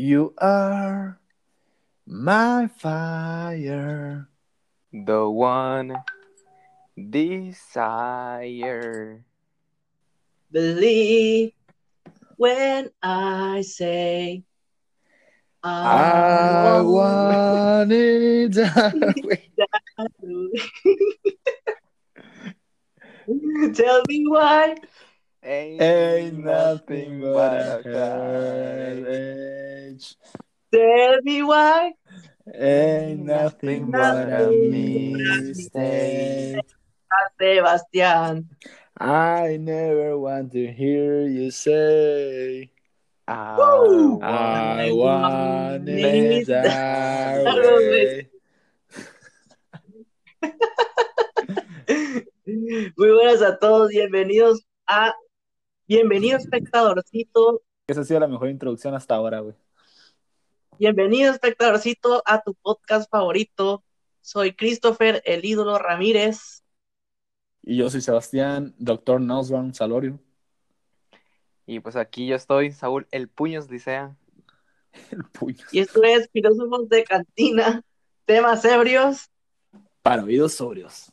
You are my fire. The one desire. Believe when I say I want want it that way. Tell me why. Ain't nothing but a headache. Tell me why. Ain't nothing but a mistake. Sebastián. I never want to hear you say Woo! I want it that that way. Muy buenas a todos, bienvenidos a bienvenido espectadorcito, Esa ha sido la mejor introducción hasta ahora, güey. bienvenido espectadorcito a tu podcast favorito. Soy Christopher, el ídolo Ramírez. Y yo soy Sebastián, doctor Nosbaum Salorio. Y pues aquí yo estoy, Saúl, el puños Licea. El puño. Y esto es Filósofos de Cantina, temas ebrios. Para oídos sobrios.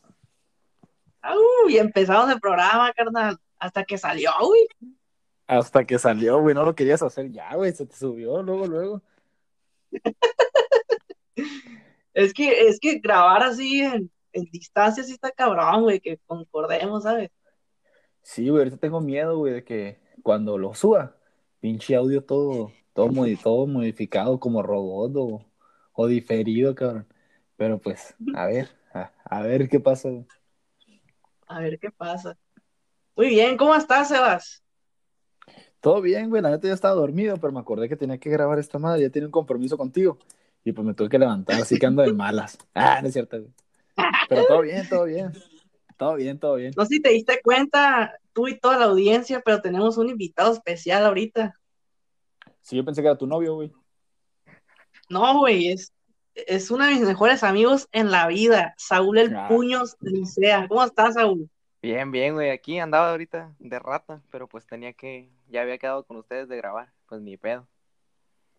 ¡Au! y empezamos el programa, carnal, hasta que salió, güey. Hasta que salió, güey, no lo querías hacer ya, güey, se te subió luego, luego. Es que, es que grabar así en, en distancia sí está cabrón, güey, que concordemos, ¿sabes? Sí, güey, ahorita tengo miedo, güey, de que cuando lo suba, pinche audio todo, todo, modi- todo modificado como robot o, o diferido, cabrón. Pero pues, a ver, a, a ver qué pasa. güey. A ver qué pasa. Muy bien, ¿cómo estás, Sebas? Todo bien, güey, la neta ya estaba dormido, pero me acordé que tenía que grabar esta madre, ya tenía un compromiso contigo. Y pues me tuve que levantar, así que ando de malas. Ah, no es cierto, güey. Pero todo bien, todo bien. Todo bien, todo bien. No sé si te diste cuenta, tú y toda la audiencia, pero tenemos un invitado especial ahorita. Sí, yo pensé que era tu novio, güey. No, güey, es, es uno de mis mejores amigos en la vida, Saúl el Ah. Puños Licea. ¿Cómo estás, Saúl? Bien, bien, güey, aquí andaba ahorita de rata, pero pues tenía que, ya había quedado con ustedes de grabar, pues ni pedo.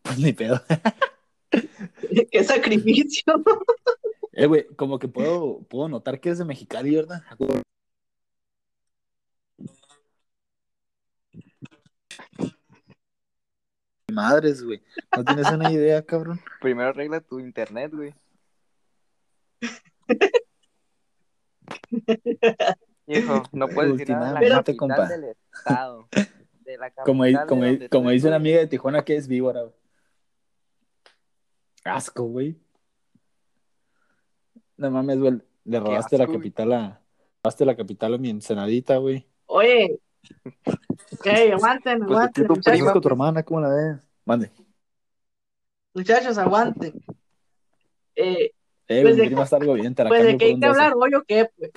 Pues ni pedo. Qué sacrificio. Eh, güey, como que puedo, puedo notar que es de Mexicali, ¿verdad? Madres, güey. No tienes una idea, cabrón. Primero arregla tu internet, güey. Hijo, no puedes decir nada de la capital compa. del estado. De la Como, de como, dice una amiga de Tijuana que es víbora, güey. Asco, güey. No mames, güey. Le robaste la asco, güey. capital a. Robaste la capital a mi ensenadita, güey. Oye, ok, aguanten, Pues, aguanten, ¿tú, muchachos, prima? con tu hermana? ¿Cómo la ves? Mande. muchachos, aguanten. Eh, Eh, Pues güey, de- mi prima está algo bien, te la pues de qué hay que hablar hoy o qué, pues.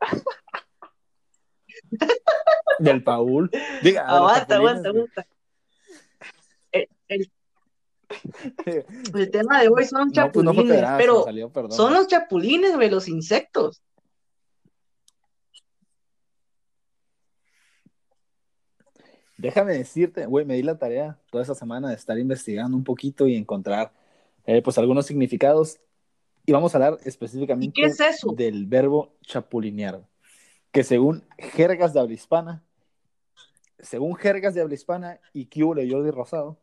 Del Paul. Diga, Aguanta, aguanta, aguanta. El, el- el tema de hoy son No, pues no chapulines, pero salió, son los chapulines, güey, los insectos. Déjame decirte, güey, me di la tarea toda esa semana de estar investigando un poquito y encontrar, eh, pues, algunos significados. Y vamos a hablar específicamente ¿Y qué es eso? del verbo chapulinear, que según jergas de habla hispana, según jergas de habla hispana y Jordi Rosado,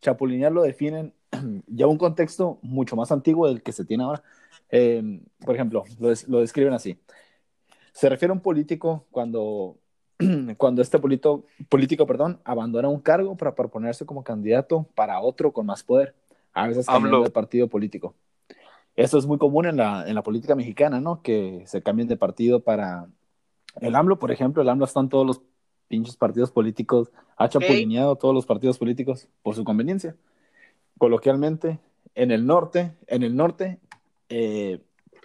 chapulinear lo definen ya un contexto mucho más antiguo del que se tiene ahora. Eh, por ejemplo, lo, des- lo describen así. Se refiere a un político cuando, cuando este político, político perdón, abandona un cargo para proponerse como candidato para otro con más poder, a veces cambiando de partido político. Esto es muy común en la, en la política mexicana, ¿no? Que se cambien de partido para... El AMLO, por ejemplo, el AMLO está en todos los pinches partidos políticos, ha chapulineado todos los partidos políticos por su conveniencia. Coloquialmente, en el norte, en el norte, eh,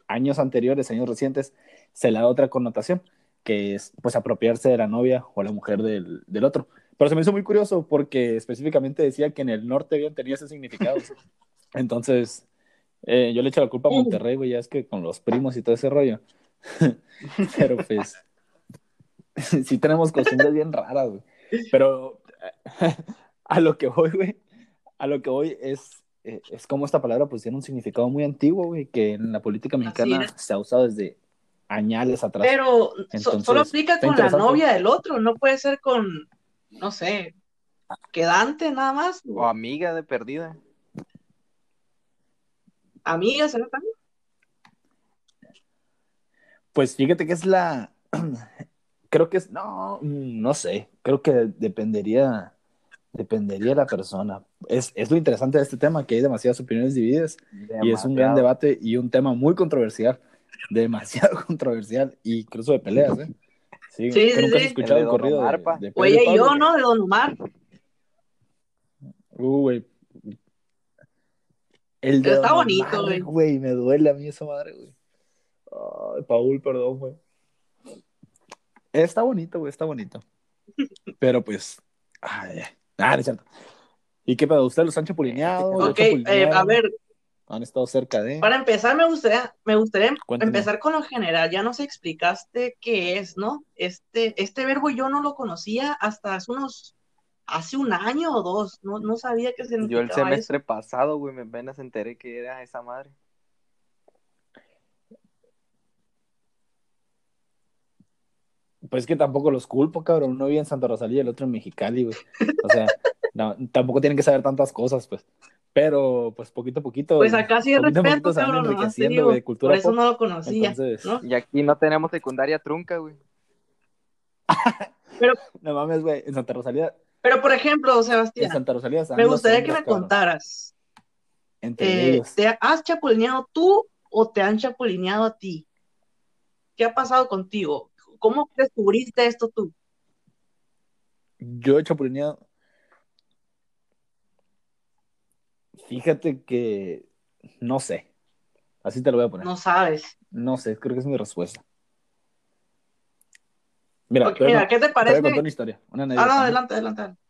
años anteriores, años recientes, se le da otra connotación, que es pues apropiarse de la novia o la mujer del, del otro. Pero se me hizo muy curioso porque específicamente decía que en el norte habían tenido ese significado. Entonces, eh, yo le echo la culpa a Monterrey, güey, ya es que con los primos y todo ese rollo. Pero pues, sí tenemos costumbres bien raras, güey. Pero a lo que voy, güey, a lo que voy es, eh, es como esta palabra pues tiene un significado muy antiguo, güey, que en la política mexicana se ha usado desde añales atrás. Pero so- Entonces, solo aplica con la novia del otro, no puede ser con, no sé, quedante nada más, O amiga de perdida. Amigas, ¿no? También. Pues fíjate que es la. Creo que es. No, no sé. Creo que dependería. Dependería de la persona. Es, es lo interesante de este tema, que hay demasiadas opiniones divididas y es un gran debate y un tema muy controversial. Demasiado controversial y incluso de peleas, ¿eh? Sí, Sí, ¿tú sí, nunca escuchado El el, de Don corrido de, Omar, pa. de O Pedro ella y Pablo? yo, ¿no? De Don Omar. Uh, güey. El Pero está bonito, güey. güey. Me duele a mí esa madre, güey. Ay, Paul, perdón, güey. Está bonito, güey, está bonito. Pero pues. Ay, ah, es cierto. ¿Y qué pedo? ¿Ustedes los han chapulineado? ¿Los Ok, eh, a ver, ¿Han estado cerca de? para empezar me gustaría, me gustaría Cuéntame. empezar con lo general. Ya nos explicaste qué es, ¿no? Este, este verbo yo no lo conocía hasta hace unos, hace un año o dos. No, no sabía que Yo significaba el eso. semestre pasado, güey, me apenas enteré que era esa madre. Pues que tampoco los culpo, cabrón. Uno vive en Santa Rosalía y el otro en Mexicali, güey. O sea, no, tampoco tienen que saber tantas cosas, pues. Pero, pues, poquito a poquito. Pues acá sí es respeto, poquito se van cabrón, enriqueciendo, digo. güey, de cultura Por eso pop. no lo conocía, Entonces, ¿no? Y aquí no tenemos secundaria trunca, güey. no mames, güey. En Santa Rosalía, Pero por ejemplo, Sebastián, Santa Rosalía. están me gustaría que me cabrón, contaras, Entre eh. ¿te has chapulineado tú o te han chapulineado a ti? ¿Qué ha pasado contigo? ¿Cómo descubriste esto tú? Yo he chapulineado. Fíjate que no sé. Así te lo voy a poner. No sabes. No sé, creo que es mi respuesta. Mira, mira, ¿qué te Te voy a parece? contar una historia, una Ah, no, adelante, adelante. adelante.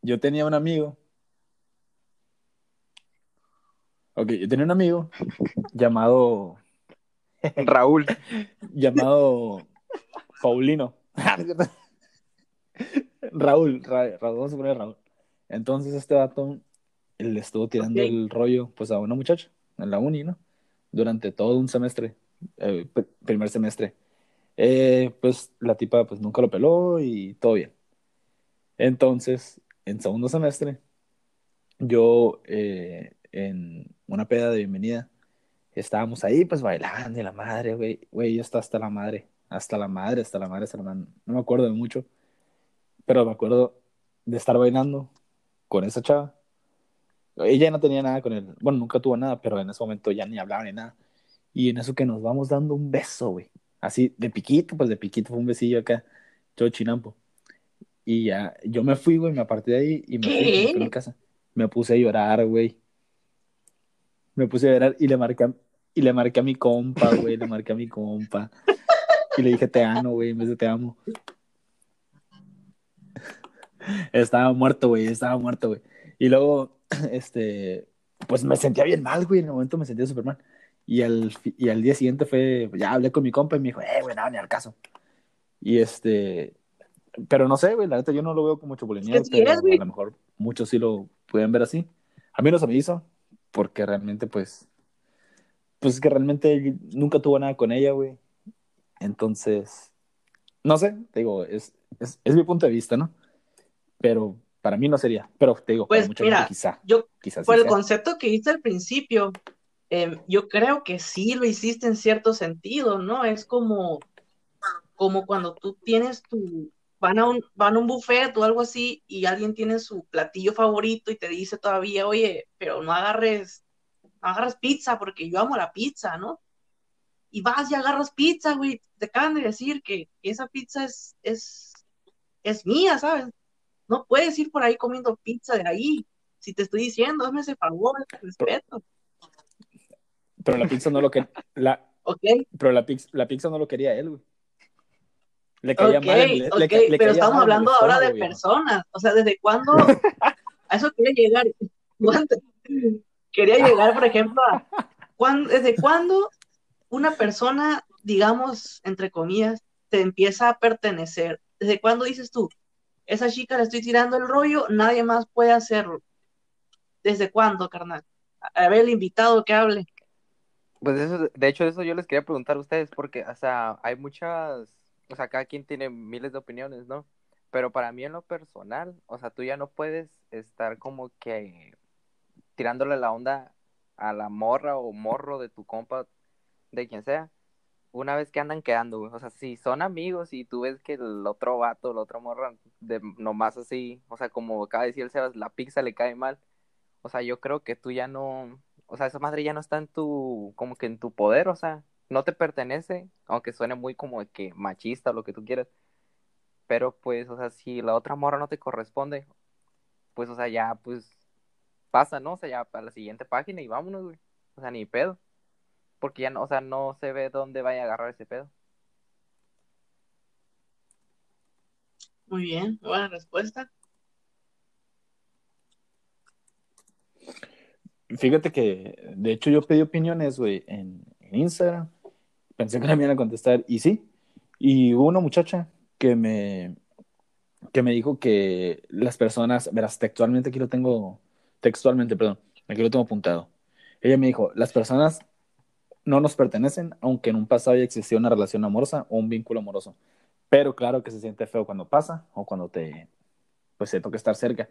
Yo tenía un amigo. Ok, yo tenía un amigo llamado. Raúl. llamado Paulino. Raúl, Ra- Raúl, vamos a poner Raúl. Entonces este vato le estuvo tirando el rollo pues a una muchacha en la uni, ¿no? Durante todo un semestre, eh, pr- primer semestre. Eh, pues la tipa pues nunca lo peló y todo bien. Entonces, en segundo semestre, yo eh, en una peda de bienvenida, estábamos ahí pues bailando y la madre, güey, güey, yo estaba hasta la madre, hasta la madre, hasta la madre, hasta la madre. No me acuerdo de mucho, pero me acuerdo de estar bailando con esa chava. Ella no tenía nada con él, bueno, nunca tuvo nada, pero en ese momento ya ni hablaba ni nada. Y en eso que nos vamos dando un beso, güey. Así, de piquito, pues de piquito fue un besillo acá, todo chinampo. Y ya, yo me fui, güey, me aparté de ahí y me fui, ¿Qué? me fui mi casa. Me puse a llorar, güey. Me puse a llorar y le marqué, a- y le marqué a mi compa, güey, le marqué a mi compa. Y le dije, te amo, güey, en vez de te amo. Estaba muerto, güey, estaba muerto, güey. Y luego, este, pues me sentía bien mal, güey, en el momento me sentía súper mal. Y al, y al día siguiente fue, ya hablé con mi compa y me dijo, eh, güey, nada, ni al caso. Y este, pero no sé, güey, la neta yo no lo veo como sí pero a lo mejor muchos sí lo pueden ver así. A mí no se me hizo, porque realmente, pues, pues es que realmente nunca tuvo nada con ella, güey. Entonces, no sé, te digo, es, es, es mi punto de vista, ¿no? Pero para mí no sería, pero te digo, Pues, para mucha mira, gente quizá, Yo, quizás por sí el sea. concepto que hice al principio, eh, yo creo que sí lo hiciste en cierto sentido, ¿no? Es como, como cuando tú tienes tu, van a un, van a un buffet o algo así y alguien tiene su platillo favorito y te dice todavía, oye, pero no agarres, no pizza porque yo amo la pizza, ¿no? Y vas y agarras pizza, güey, te acaban de decir que esa pizza es, es, es mía, ¿sabes? No puedes ir por ahí comiendo pizza de ahí. Si te estoy diciendo, hazme ese favor, respeto, Pero la pizza no lo que la, pero la pizza, la pizza no lo quería él, güey. Le caía Ok, mal, le, pero estamos hablando ahora de personas. O sea, ¿desde cuándo? A eso quería llegar. ¿Cuándo? Quería llegar, por ejemplo, a ¿cuán- ¿desde cuándo una persona, digamos, entre comillas, te empieza a pertenecer? ¿Desde cuándo dices tú, esa chica le estoy tirando el rollo, nadie más puede hacerlo. ¿Desde cuándo, carnal? A ver, el invitado que hable. Pues eso, de hecho, eso yo les quería preguntar a ustedes, porque, o sea, hay muchas, o sea, cada quien tiene miles de opiniones, ¿no? Pero para mí en lo personal, o sea, tú ya no puedes estar como que tirándole la onda a la morra o morro de tu compa, de quien sea, una vez que andan quedando. O sea, si son amigos y tú ves que el otro vato, el otro morra, de nomás así, o sea, como acaba de decir el Sebas, la pizza le cae mal. O sea, yo creo que tú ya no, o sea, esa madre ya no está en tu, como que en tu poder, o sea, no te pertenece, aunque suene muy como que machista o lo que tú quieras. Pero pues, o sea, si la otra morra no te corresponde, pues, o sea, ya, pues, pasa, ¿no? O sea, ya para la siguiente página y vámonos, güey. O sea, ni pedo. Porque ya no, o sea, no se ve dónde vaya a agarrar ese pedo. Muy bien, buena respuesta. Fíjate que, de hecho, yo pedí opiniones, güey, en, en Instagram. Pensé que me iban a contestar y sí. Y hubo una muchacha que me, que me dijo que las personas, verás, textualmente aquí lo tengo, textualmente, perdón, aquí lo tengo apuntado. Ella me dijo, las personas no nos pertenecen, aunque en un pasado haya existido una relación amorosa o un vínculo amoroso. Pero claro que se siente feo cuando pasa o cuando te, pues te toca estar cerca.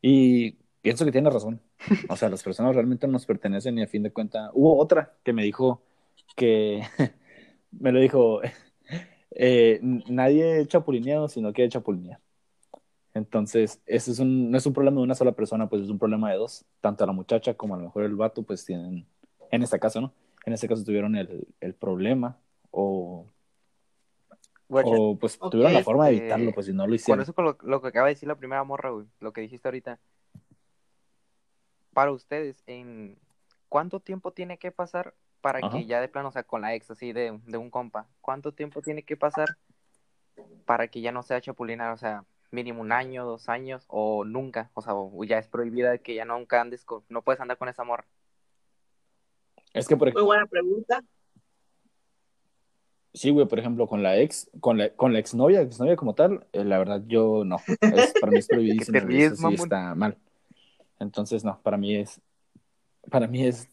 Y pienso que tiene razón. O sea, las personas realmente no nos pertenecen y a fin de cuentas, hubo otra que me dijo que, me lo dijo, eh, nadie chapulineado, sino que chapulinear. Entonces, ese es un, no es un problema de una sola persona, pues es un problema de dos. Tanto la muchacha como a lo mejor el vato, pues tienen, en este caso, ¿no? En este caso tuvieron el, el problema o, o pues tuvieron la forma de este, evitarlo, pues si no lo Con hicieron. eso con lo, lo que acaba de decir la primera morra, güey, lo que dijiste ahorita. Para ustedes, ¿en cuánto tiempo tiene que pasar para Ajá. que ya de plano, o sea, con la ex así de, de un compa, cuánto tiempo tiene que pasar para que ya no sea chapulinar? O sea, mínimo un año, dos años, o nunca, o sea, o ya es prohibida que ya nunca andes con, no puedes andar con esa morra. Es que, por Muy ejemplo, buena pregunta. sí, güey, por ejemplo, con la ex, con la, con la exnovia, exnovia como tal, eh, la verdad yo no. Es, para mí es prohibidísimo. está mal. Entonces, no, para mí es, para mí es,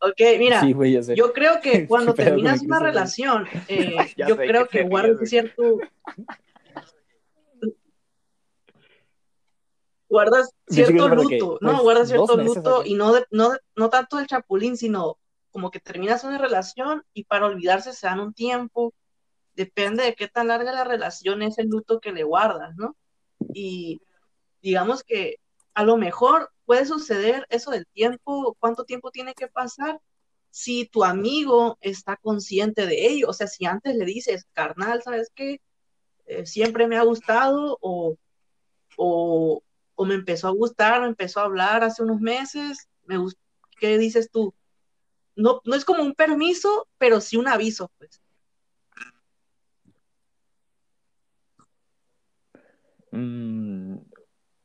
Ok, mira, sí, güey, ya sé. yo creo ¿Qué que cuando terminas una relación, eh, yo sé creo que guardas cierto, guardas cierto que, luto, ¿no? Guardas cierto luto y no, de- no, de- no tanto el chapulín, sino como que terminas una relación y para olvidarse se dan un tiempo, depende de qué tan larga la relación es el luto que le guardas, ¿no? Y digamos que a lo mejor puede suceder eso del tiempo, cuánto tiempo tiene que pasar si tu amigo está consciente de ello, o sea, si antes le dices, carnal, ¿sabes qué? Eh, siempre me ha gustado o, o, me empezó a gustar, me empezó a hablar hace unos meses, ¿qué dices tú? No, no es como un permiso, pero sí un aviso, pues. Mm,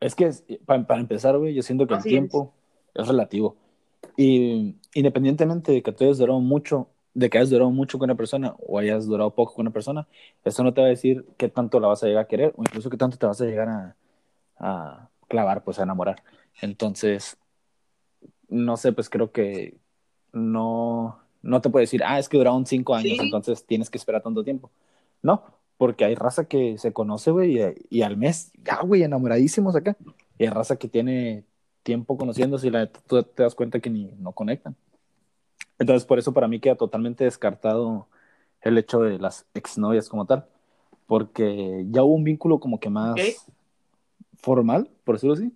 es que, es- pa- para empezar, güey, yo siento que el Así tiempo es relativo. Y independientemente de que tú hayas durado mucho, de que hayas durado mucho con una persona o hayas durado poco con una persona, eso no te va a decir qué tanto la vas a llegar a querer o incluso qué tanto te vas a llegar a, a clavar, pues a enamorar. Entonces, no sé, pues creo que no, no te puede decir, ah, es que duraron cinco años, Sí. entonces tienes que esperar tanto tiempo. No, porque hay raza que se conoce, güey, y, y al mes, ya, güey, enamoradísimos acá. Y hay raza que tiene tiempo conociéndose y la tú te das cuenta que ni no conectan. Entonces, por eso para mí queda totalmente descartado el hecho de las exnovias como tal, porque ya hubo un vínculo como que más formal, por decirlo así.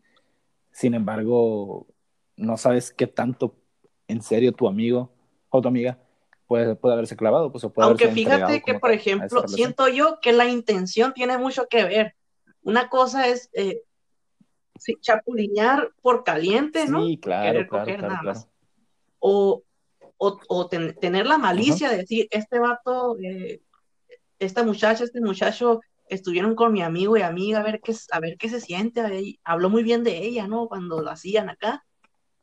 Sin embargo, no sabes qué tanto en serio tu amigo o tu amiga puede, puede haberse clavado, pues o puede Aunque fíjate que, por ejemplo, siento yo que la intención tiene mucho que ver. Una cosa es eh, sí, chapulinear por caliente, ¿no? Sí, claro, querer claro, coger claro, nada claro. más. O, o, o ten- tener la malicia de decir, este vato, eh, esta muchacha, este muchacho estuvieron con mi amigo y amiga a ver qué, a ver qué se siente. habló muy bien de ella, ¿no? Cuando lo hacían acá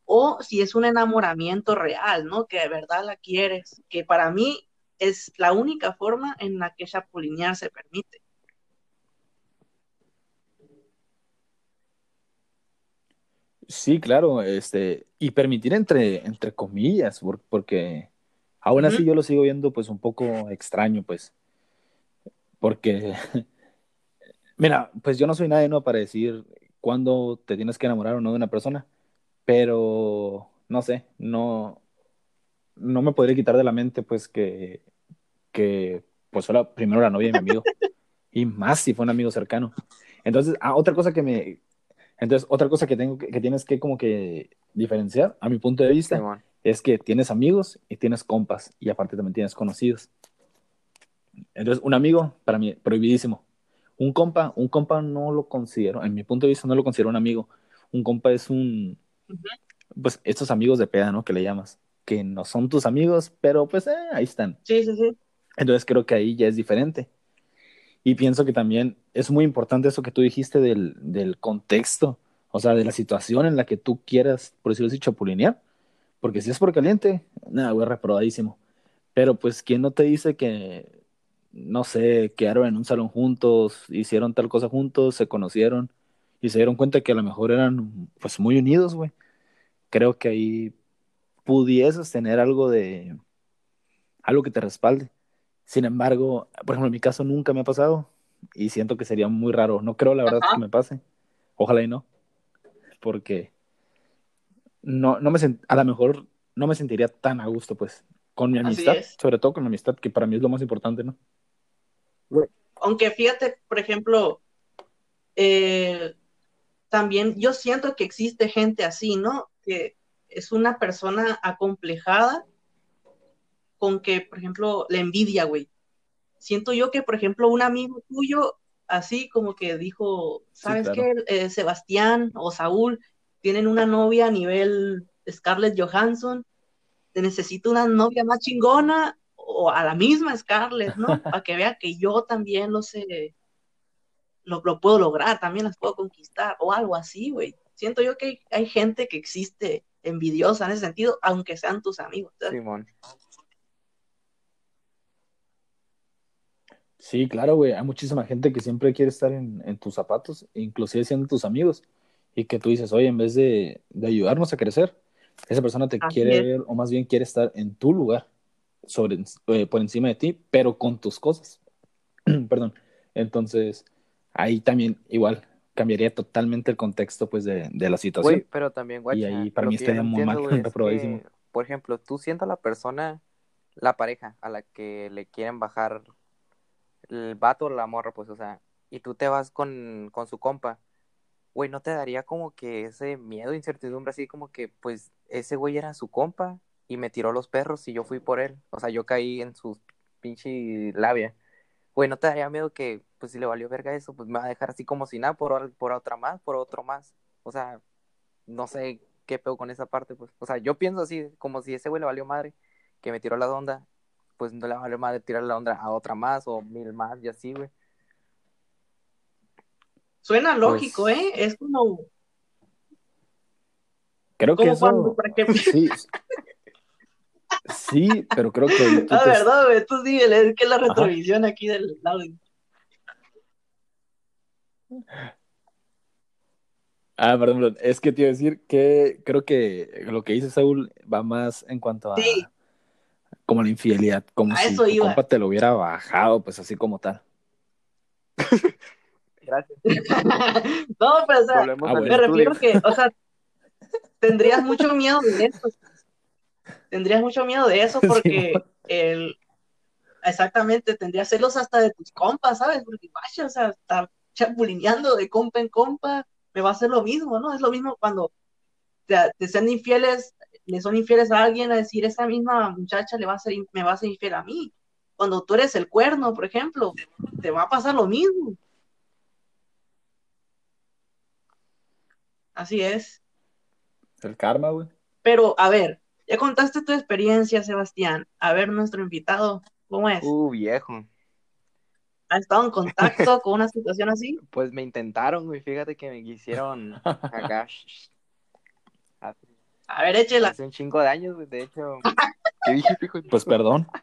o si es un enamoramiento real, ¿no? Que de verdad la quieres, que para mí es la única forma en la que chapulinear se permite. Sí, claro, este, y permitir entre, entre comillas, porque aún así yo lo sigo viendo pues un poco extraño, pues, porque, mira, pues yo no soy nadie, ¿no? Para decir cuándo te tienes que enamorar o no de una persona, pero, no sé, no, no me podría quitar de la mente pues que, que pues fuera primero la novia de mi amigo, y más si fue un amigo cercano. Entonces, ah, otra cosa que me, entonces, otra cosa que tengo que, que tienes que como que diferenciar, a mi punto de vista, Simón. es que tienes amigos y tienes compas y aparte también tienes conocidos. Entonces, un amigo, para mí, prohibidísimo. Un compa, un compa no lo considero, en mi punto de vista no lo considero un amigo. Un compa es un, Pues estos amigos de peda, ¿no? Que le llamas, que no son tus amigos, pero pues eh, ahí están. Sí, sí, sí. Entonces creo que ahí ya es diferente. Y pienso que también es muy importante eso que tú dijiste del, del contexto, o sea, de la situación en la que tú quieras, por decirlo así, chapulinear. Porque si es por caliente, nada, güey, reprobadísimo. Pero pues, ¿quién no te dice que, no sé, quedaron en un salón juntos, hicieron tal cosa juntos, se conocieron y se dieron cuenta que a lo mejor eran pues muy unidos, güey? Creo que ahí pudieses tener algo de, algo que te respalde. Sin embargo, por ejemplo, en mi caso nunca me ha pasado y siento que sería muy raro. No creo, la verdad, Ajá. que me pase. Ojalá y no, porque no, no me a lo mejor no me sentiría tan a gusto, pues, con mi amistad, sobre todo con mi amistad, que para mí es lo más importante, ¿no? Aunque fíjate, por ejemplo, eh, también yo siento que existe gente así, ¿no? Que es una persona acomplejada con que, por ejemplo, la envidia, güey. Siento yo que, por ejemplo, un amigo tuyo, así como que dijo, ¿sabes claro. qué? Eh, Sebastián o Saúl tienen una novia a nivel Scarlett Johansson, te necesito una novia más chingona o a la misma Scarlett, ¿no? Para que vea que yo también lo sé, lo, lo puedo lograr, también las puedo conquistar o algo así, güey. Siento yo que hay, hay gente que existe envidiosa en ese sentido, aunque sean tus amigos. ¿sabes? Simón. Sí, claro, güey. Hay muchísima gente que siempre quiere estar en, en tus zapatos, inclusive siendo tus amigos, y que tú dices, oye, en vez de, de ayudarnos a crecer, esa persona te Así quiere es. ver, o más bien quiere estar en tu lugar, sobre, eh, por encima de ti, pero con tus cosas. Perdón. Entonces, ahí también igual cambiaría totalmente el contexto, pues, de, de la situación. Güey, pero también, guacha, Y ahí para mí estaría muy entiendo, mal, es reprobadísimo. que, por ejemplo, tú siendo la persona, la pareja a la que le quieren bajar el vato o la morra, pues, o sea, y tú te vas con, con su compa, güey, ¿no te daría como que ese miedo, incertidumbre, así como que, pues, ese güey era su compa y me tiró los perros y yo fui por él? O sea, yo caí en su pinche labia. Güey, ¿no te daría miedo que, pues, si le valió verga eso, pues me va a dejar así como si nada, por, por otra más, por otro más? O sea, no sé qué pedo con esa parte, pues. O sea, yo pienso así, como si ese güey le valió madre, que me tiró la onda, pues no le valió madre tirar la onda a otra más o mil más y así, güey. Suena lógico, Pues- ¿eh? Es como, Creo que eso... Sí, sí, pero creo que ahí tú Ah, te- verdad, güey, tú síguele, es que es la retrovisión aquí del lado. Ah, perdón, perdón. Es que te iba a decir que creo que lo que dice Saúl va más en cuanto a Sí. como la infidelidad, como A si eso tu iba. compa te lo hubiera bajado, pues así como tal. Gracias. no, pero o sea, Ah, bueno. me refiero que, o sea, tendrías mucho miedo de eso. Tendrías mucho miedo de eso porque el exactamente tendrías celos hasta de tus compas, ¿sabes? Porque vaya, o sea, estar chapulineando de compa en compa, me va a hacer lo mismo, ¿no? Es lo mismo cuando te, te sean infieles, le son infieles a alguien a decir esa misma muchacha le va a ser, me va a ser infiel a mí. Cuando tú eres el cuerno, por ejemplo, te va a pasar lo mismo. Así es. El karma, güey. Pero, a ver, ya contaste tu experiencia, Sebastián. A ver, nuestro invitado, ¿cómo es? Uh, viejo. ¿Ha estado en contacto con una situación así? Pues me intentaron, güey. Fíjate que me quisieron acá. Hace, A ver, échela. hace un chingo de años, güey. De hecho. ¿Qué dijiste, hijo Pues perdón.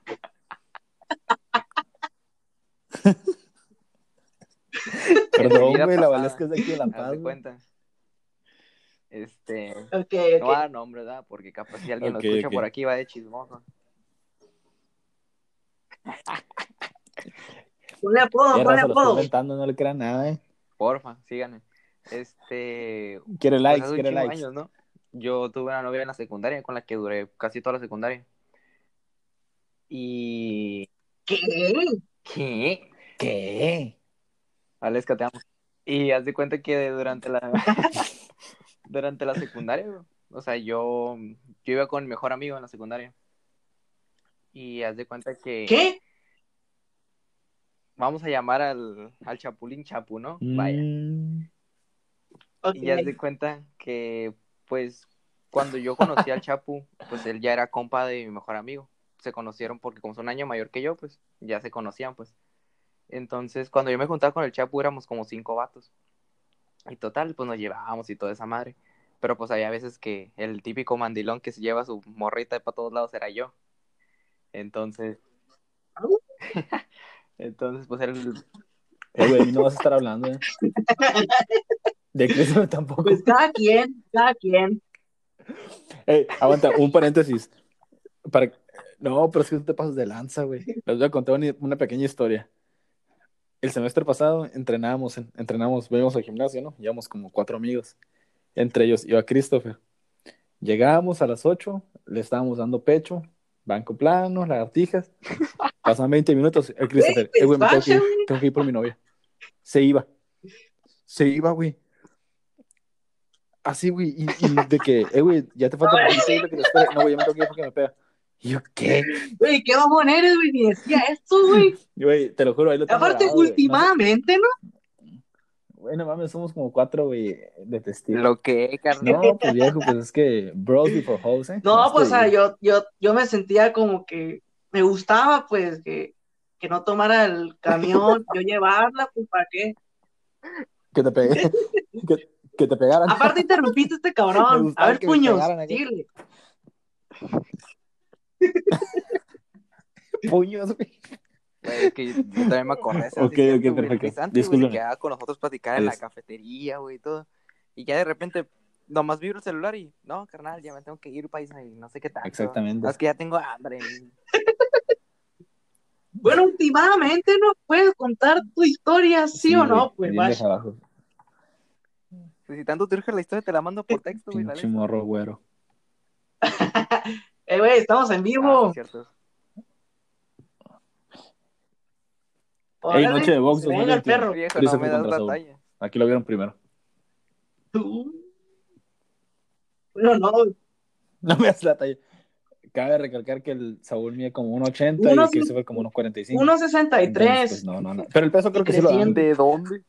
Perdón, güey, la pasada, Valesca es de aquí de La Paz. cuenta. Este, Ok, no va a dar nombre, ¿verdad? Porque capaz si alguien lo escucha por aquí va de chismoso. Ponle apodo, ponle apodo. inventando, no le crean nada, eh. Porfa, síganme. Este, Quiere pues likes, chingo de likes. años, ¿no? Yo tuve una novia en la secundaria con la que duré casi toda la secundaria. Y... ¿Qué? ¿Qué? ¿Qué? Aleska, te amo. Y haz de cuenta que durante la durante la secundaria, o sea, yo, yo iba con mi mejor amigo en la secundaria. Y haz de cuenta que ¿Qué? Vamos a llamar al, al Chapulín Chapu, ¿no? Vaya. Mm. Y haz de cuenta que, pues, cuando yo conocí al Chapu, pues él ya era compa de mi mejor amigo. Se conocieron porque como son un año mayor que yo, pues ya se conocían, pues. Entonces, cuando yo me juntaba con el Chapu, éramos como cinco vatos. Y total, pues nos llevábamos y toda esa madre. Pero pues había veces que el típico mandilón que se lleva su morrita para todos lados era yo. Entonces, entonces, pues era el, Eh, güey, no vas a estar hablando, eh. De Cristo tampoco. Pues cada quien, cada quien. Ey, aguanta, un paréntesis. Para... No, pero es que tú te pasas de lanza, güey. Les voy a contar una, pequeña historia. El semestre pasado entrenábamos, en- entrenábamos, íbamos al gimnasio, ¿no? Llevamos como cuatro amigos. Entre ellos iba Christopher. Llegábamos a las 8, le estábamos dando pecho, banco plano, lagartijas. Pasan 20 minutos. El Christopher, eh, güey, me tengo que ir, tengo que ir por mi novia. Se iba. Se iba, güey. Así, güey, y, y de que, eh, güey, ya te falta dile que. No, güey, ya me tengo que ir porque me pega. Y yo, ¿qué? Güey, qué mamón eres, güey, ni decía esto, güey. Te lo juro, ahí lo tengo Aparte, grabado, últimamente, ¿no? No sé- Güey, no mames, somos como cuatro, güey, de testigos. lo que, carnal. No, pues viejo, pues es que bros before hoes, ¿eh? No, Más pues, o sea, yo, yo, yo me sentía como que me gustaba, pues, que, que no tomara el camión, yo llevarla, pues, ¿para qué? Que te pegué. que, que te pegaran. Aparte interrumpiste a este cabrón. A ver, puños, dile. Puños, güey. Que yo, yo también me acordé. ¿sabes? Ok, De ok, perfecto. Quedaba con nosotros platicar en la cafetería, güey, y todo. Y ya de repente, nomás vibro el celular y, no, carnal, ya me tengo que ir, paisa, y no sé qué tanto. Exactamente. Es que ya tengo hambre. Bueno, últimamente, ¿no? ¿Puedes contar tu historia, sí, o no? Pues, vaya. abajo. Pues, si tanto te urge la historia, te la mando por texto, güey. Pinche morro, güero. Eh, güey, estamos en Ah, vivo. sí, cierto. Ey, Órale, noche de box venga el 2021. perro. Viejo, no me das la talla. Aquí lo vieron primero. Tú. Bueno, no, No me das la talla. Cabe recalcar que el Saúl mide como 1.80 Uno- y Christopher como 1.45. 1.63. Entonces, pues, no, no, no. Pero el peso creo que sí lo dan. ¿De dónde?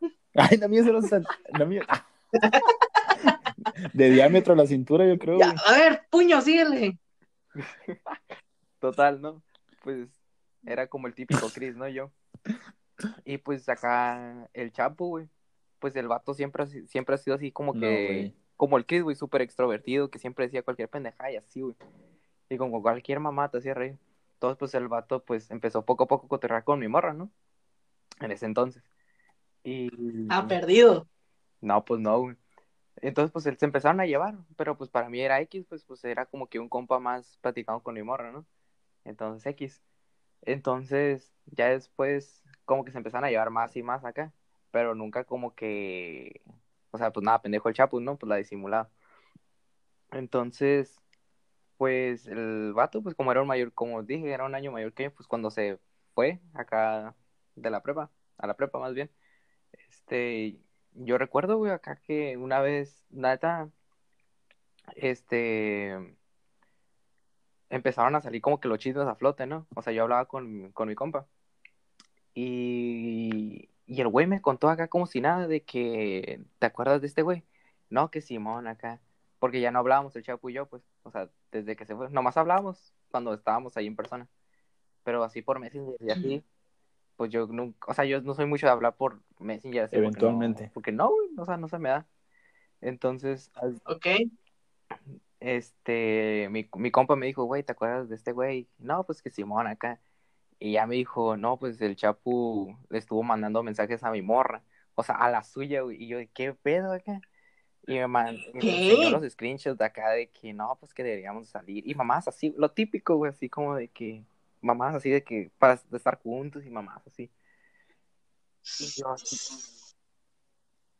Ay, la mía es 1.60. La mía. De diámetro la cintura, yo creo. Ya, a ver, puño, síguele. Total, ¿no? Pues era como el típico Chris, ¿no? Yo. Y pues acá el Chapo, güey. Pues el vato siempre, siempre ha sido así como que. como el Chris, güey, súper extrovertido, que siempre decía cualquier pendejada y así, güey. Y como cualquier mamá te hacía reír. Entonces, pues el vato, pues empezó poco a poco a cotorrear con mi morra, ¿no? En ese entonces. Y. Ah, perdido. No, pues no, güey. Entonces, pues, él se empezaron a llevar, pero pues para mí era X, pues, pues era como que un compa más platicando con mi morra, ¿no? Entonces, X. Entonces, ya después, como que se empezaron a llevar más y más acá, pero nunca como que, o sea, pues nada, pendejo el Chapu, ¿no? Pues la disimulaba. Entonces, pues el vato, pues como era un mayor, como dije, era un año mayor que yo, pues cuando se fue acá de la prepa, a la prepa más bien, este, yo recuerdo, güey, acá que una vez, neta, este, empezaron a salir como que los chismes a flote, ¿no? O sea, yo hablaba con, con mi compa. Y, y el güey me contó acá como si nada de que, ¿te acuerdas de este güey? No, que Simón acá. Porque ya no hablábamos el Chapo y yo, pues, o sea, desde que se fue. Nomás hablábamos cuando estábamos ahí en persona. Pero así por Messenger y así, pues yo nunca, o sea, yo no soy mucho de hablar por Messenger. así, porque no- Eventualmente. Porque no, güey, o sea, no se me da. Entonces, Ok. este, mi, mi compa me dijo, güey, ¿te acuerdas de este güey? No, pues que Simón acá. Y ya me dijo, no, pues el Chapu le estuvo mandando mensajes a mi morra. o sea, a la suya, güey. Y yo, ¿qué pedo acá? Y me, man, enseñó los screenshots de acá de que no, pues que deberíamos salir. Y mamás así, lo típico, güey, así como de que, mamás así de que, para de estar juntos y mamás así. Y yo así,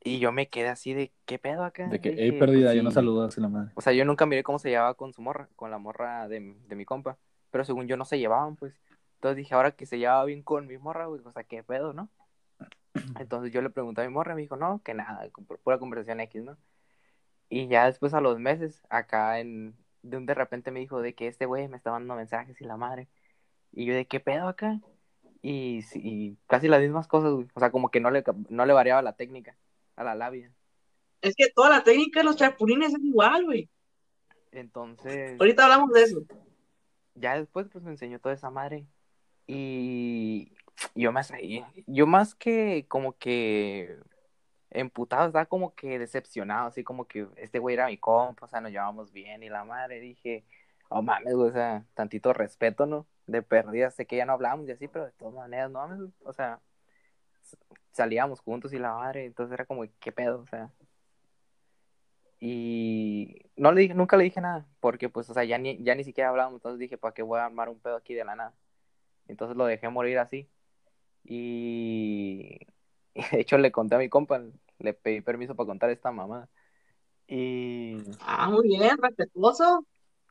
y yo me quedé así de, ¿qué pedo acá? De que, hey, perdida, pues, yo no saludo así la madre. O sea, yo nunca miré cómo se llevaba con su morra, con la morra de, de mi compa. Pero según yo no se llevaban, pues. Entonces dije, ahora que se llevaba bien con mi morra, güey, o sea, ¿qué pedo, no? Entonces yo le pregunté a mi morra, me dijo, no, que nada, pura conversación X, ¿no? Y ya después a los meses, acá en, de un de repente me dijo de que este güey me estaba mandando mensajes y la madre. Y yo de qué pedo acá. Y, y casi las mismas cosas, güey. O sea, como que no le, no le variaba la técnica a la labia. Es que toda la técnica de los chapulines es igual, güey. Entonces, Ahorita hablamos de eso. ya después pues me enseñó toda esa madre. Y yo me reí. Yo más que como que emputado, estaba como que decepcionado, así como que este güey era mi compa, o sea, nos llevamos bien y la madre dije, oh mames, güey, o sea, tantito respeto, ¿no? De perdida, sé que ya no hablamos y así, pero de todas maneras, no mames, o sea, salíamos juntos y la madre, entonces era como, ¿qué pedo? O sea, y no le dije, nunca le dije nada, porque pues, o sea, ya ni, ya ni siquiera hablábamos, entonces dije, ¿para qué voy a armar un pedo aquí de la nada? Entonces lo dejé morir así. Y de hecho le conté a mi compa, le pedí permiso para contar esta mamá. Y, Ah, muy bien, respetuoso.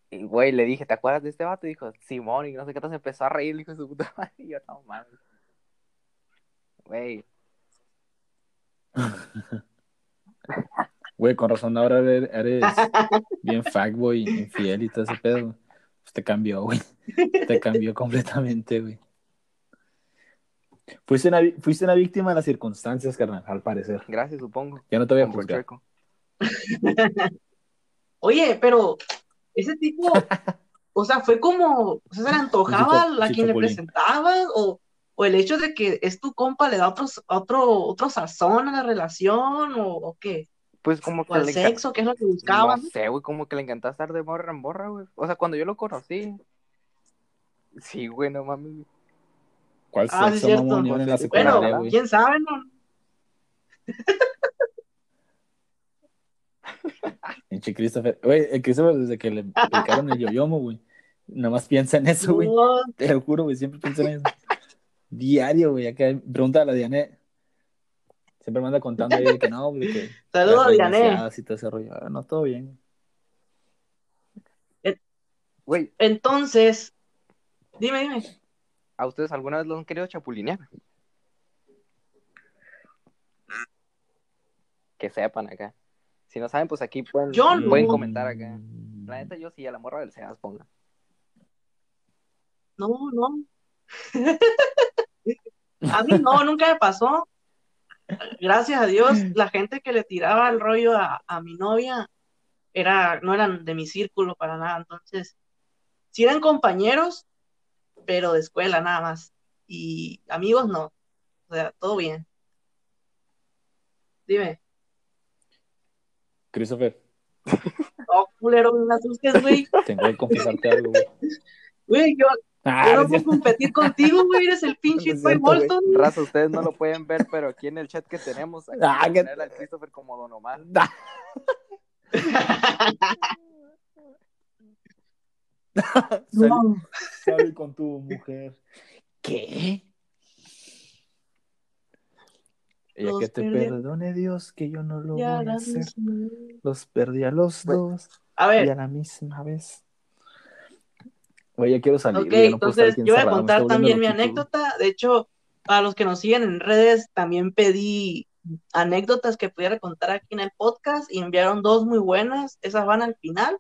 y, güey, le dije, ¿te acuerdas de este vato? Y dijo, Simón, y no sé qué, entonces empezó a reír, de su puta madre. Y yo, no mames. Güey, Güey, con razón ahora eres, eres bien fuckboy, infiel y todo ese pedo. Pues te cambió, güey. Te cambió completamente, güey. Fuiste una, fuiste una víctima de las circunstancias, carnal, al parecer. gracias, supongo. Ya no te voy a juzgar. Oye, pero ese tipo, o sea, fue como, o sea, se le antojaba Sí, a sí, quien le presentaba, o, o el hecho de que es tu compa le da otro, otro, otro sazón a la relación, o, o qué, Pues como o que al le enca- sexo, que es lo que No buscaban. sé, güey, como que le encantaba estar de morra en borra, güey. O sea, cuando yo lo conocí. Sí, güey, no mames. ¿Cuál Ah, sí, sexo, cierto. mamón? En la Bueno, secundaria, Bueno, güey. quién sabe, ¿no? Pinche Christopher. Güey, el Christopher desde que le picaron el yoyomo, güey. Nada más piensa en eso, güey. No, Te lo juro, güey, siempre piensa en eso. Diario, güey. Acá pregunta a la Diane. Siempre me anda contando ahí de que no, de que. saludos reiniciadas y todo ese rollo. Ah, No, todo bien. Güey, Entonces, dime, dime. ¿a ustedes alguna vez los han querido chapulinear? Que sepan acá. Si no saben, pues aquí pueden, Yo no. pueden comentar acá. La neta, yo sí, a la morra del Sebas ponga. No, no. A mí no, nunca me pasó. Gracias a Dios, la gente que le tiraba el rollo a, a mi novia era, no eran de mi círculo para nada. Entonces, sí eran compañeros, pero de escuela nada más. Y amigos no. O sea, todo bien. Dime. Christopher, Oh, culero, no me asustes, güey. tengo que confesarte algo, güey. Güey, yo, Ah, yo no puedo competir contigo, güey. Eres el pinche güey. Bolton. Raza, ustedes no lo pueden ver, pero aquí en el chat que tenemos, aquí Ah, a que- ponerle al Christopher como Don Omar. Salí, salí con tu mujer. ¿Qué? Ella Los que te perdí. perdone Dios, que yo no lo Ya voy a hacer. misma. Los perdí a los Güey. dos A y ver, a la misma vez. Oye, ya quiero salir. ok, ya no entonces yo voy a contar también mi anécdota. De hecho, para los que nos siguen en redes, también pedí anécdotas que pudiera contar aquí en el podcast y enviaron dos muy buenas. Esas van al final.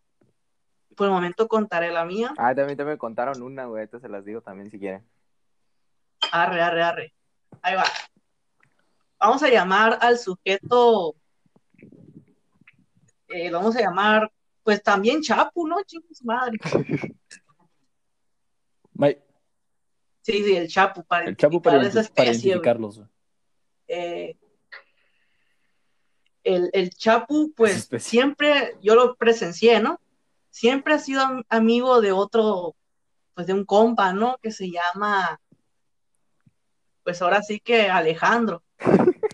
Por el momento contaré la mía. Ah, también, también me contaron una, güey. Ahorita se las digo también si quieren. Arre, arre, arre. Ahí va. Vamos a llamar al sujeto. eh, lo vamos a llamar, pues también Chapu, ¿no? Su madre. Sí, sí, el Chapu, para el chapo para, esa para identificarlos. eh, el, el Chapu, pues siempre, yo lo presencié, ¿no? Siempre ha sido am- amigo de otro, pues de un compa, ¿no? Que se llama, pues ahora sí que Alejandro.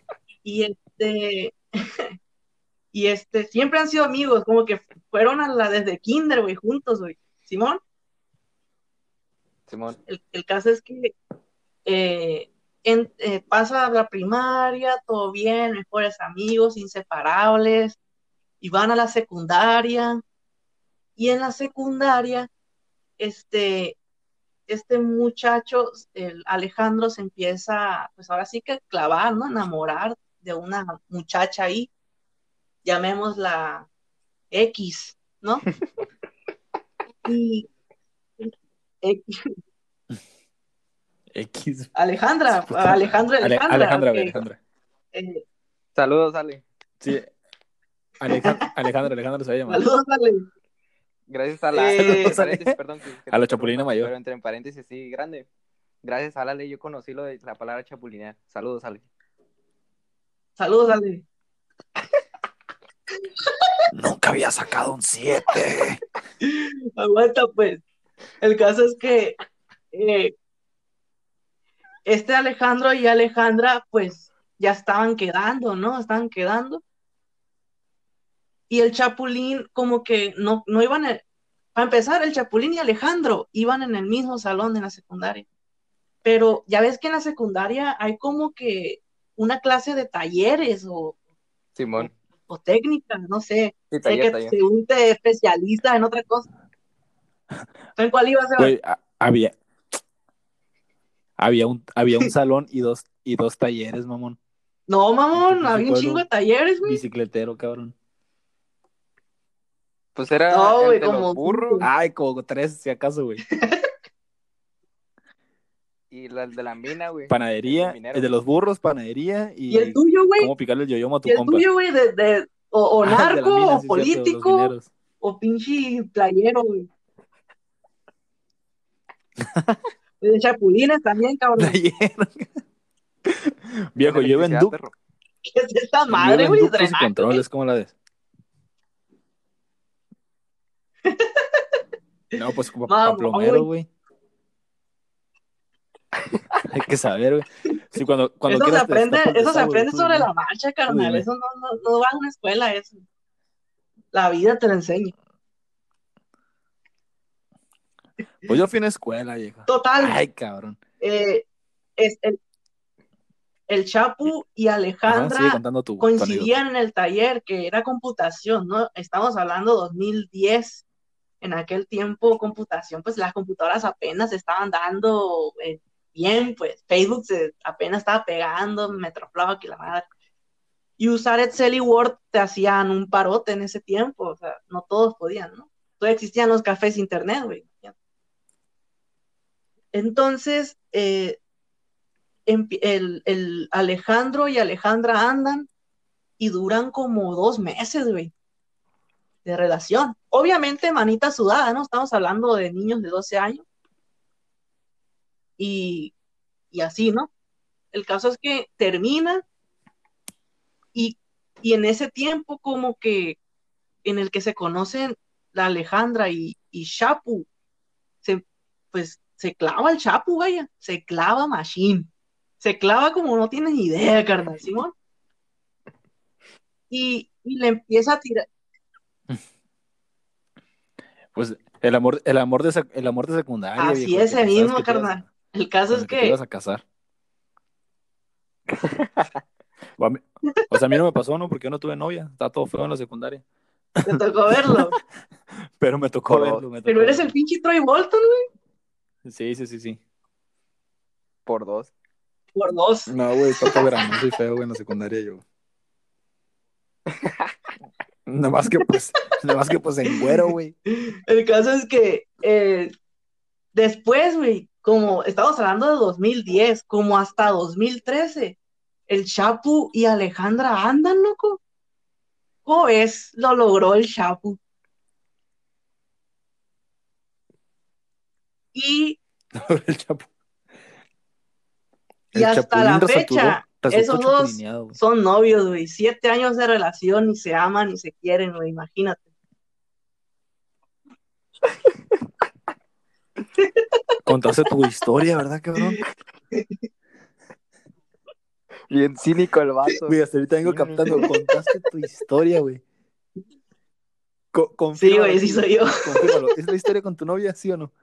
Y este, y este, siempre han sido amigos, como que fueron a la desde kinder, güey, juntos, güey. Simón. Simón. El, el caso es que eh, en- eh, pasa la primaria, todo bien, mejores amigos, inseparables, y van a la secundaria. Y en la secundaria, este, este muchacho, el Alejandro, se empieza, pues ahora sí que a clavar, ¿no? Enamorar de una muchacha ahí, llamémosla X, ¿no? Y X. Alejandra, Alejandra. Alejandra, ok. Alejandra. Eh, Saludos, Ale. Sí. Aleja- Alejandra, Alejandra se va a llamar. saludos, Ale. Gracias a la. Eh, perdón, que- que a la Chapulina interrumpa, Mayor. Pero entre paréntesis, sí, grande. Gracias a la ley yo conocí lo de la palabra chapulinear. Saludos, Ale. Saludos, Ale. Nunca había sacado un 7. Aguanta, pues. El caso es que eh, este Alejandro y Alejandra, pues, ya estaban quedando, ¿no? Estaban quedando. Y el Chapulín, como que no, no iban, a- para empezar, el Chapulín y Alejandro iban en el mismo salón en la secundaria. Pero ya ves que en la secundaria hay como que una clase de talleres o, Simón. o técnicas, no sé. Sí, sé que taller. según te especialista en otra cosa. ¿Tú ¿En cuál ibas a Güey, había. Había un, había un salón y dos, y dos talleres, mamón. No, mamón, había un chingo de talleres, güey. Bicicletero, cabrón. Pues era No, el güey, de como los burros Ay, como tres, si acaso, güey. y la- el de la mina, güey. Panadería, El minero. el de los burros, panadería y, Y el tuyo, güey. cómo picarle el yoyomo a tu Y el compa. tuyo, güey, de, de- o, o Ah, narco, mina, o sí, político, o pinche playero, güey. De chapulines también, cabrón. Viejo, yo iba en Electricidad, duc- perro. ¿Qué es esta madre, güey? controles, ¿cómo la ves? No, pues como plomero, güey. Hay que saber, güey. Sí, cuando, cuando Eso se aprende, eso se aprende tú sobre la marcha, carnal. Eso no, no, no va a una escuela, eso. La vida te lo enseña. Pues yo fui a una escuela, viejo. Total, Ay, cabrón. eh, es el, el Chapu y Alejandra tu coincidían en el taller que era computación, ¿no? Estamos hablando 2010. En aquel tiempo, computación, pues las computadoras apenas estaban dando eh, bien, pues Facebook se apenas estaba pegando, Metroflog y la madre. Y usar Excel y Word te hacían un parote en ese tiempo, o sea, no todos podían, ¿no? Todavía existían los cafés internet, güey. Entonces, eh, el, Alejandro y Alejandra andan y duran como dos meses, güey, de relación. Obviamente, manita sudada, ¿no? Estamos hablando de niños de 12 años. Y, y así, ¿no? El caso es que termina y, y en ese tiempo como que en el que se conocen la Alejandra y, y Chapu, se, pues se clava el Chapu, vaya, se clava Machine. Se clava como no tienes idea, carnal, Simón. Y, y le empieza a tirar, Pues el amor, el amor de el amor de secundaria. Así viejo, ese mismo, carnal. El caso es que te ibas a casar. O, a mí- o sea, a mí no me pasó, ¿no? Porque yo no tuve novia. Está todo feo en la secundaria. te tocó verlo. Pero me tocó Pero- verlo. me Pero eres el pinche Troy Bolton, güey. Sí, sí, sí, sí. Por dos. Por dos. No, güey, está todo granoso y feo, güey, en la secundaria yo. Nada más que pues, nada más que pues en güero, güey. El caso es que eh, después, güey, como estamos hablando de 2010, como hasta 2013, el Chapu y Alejandra andan, loco. ¿Cómo ves? Lo logró el Chapu. Y, El y hasta la fecha, esos dos son novios, güey. Siete años de relación y se aman y se quieren, güey. Imagínate. Contaste tu historia, ¿verdad, cabrón? Bien cínico el vato. Güey, hasta ahorita vengo captando. Contaste tu historia, güey. Co- Sí, güey, sí soy yo. confírmalo. ¿Es la historia con tu novia, sí o no?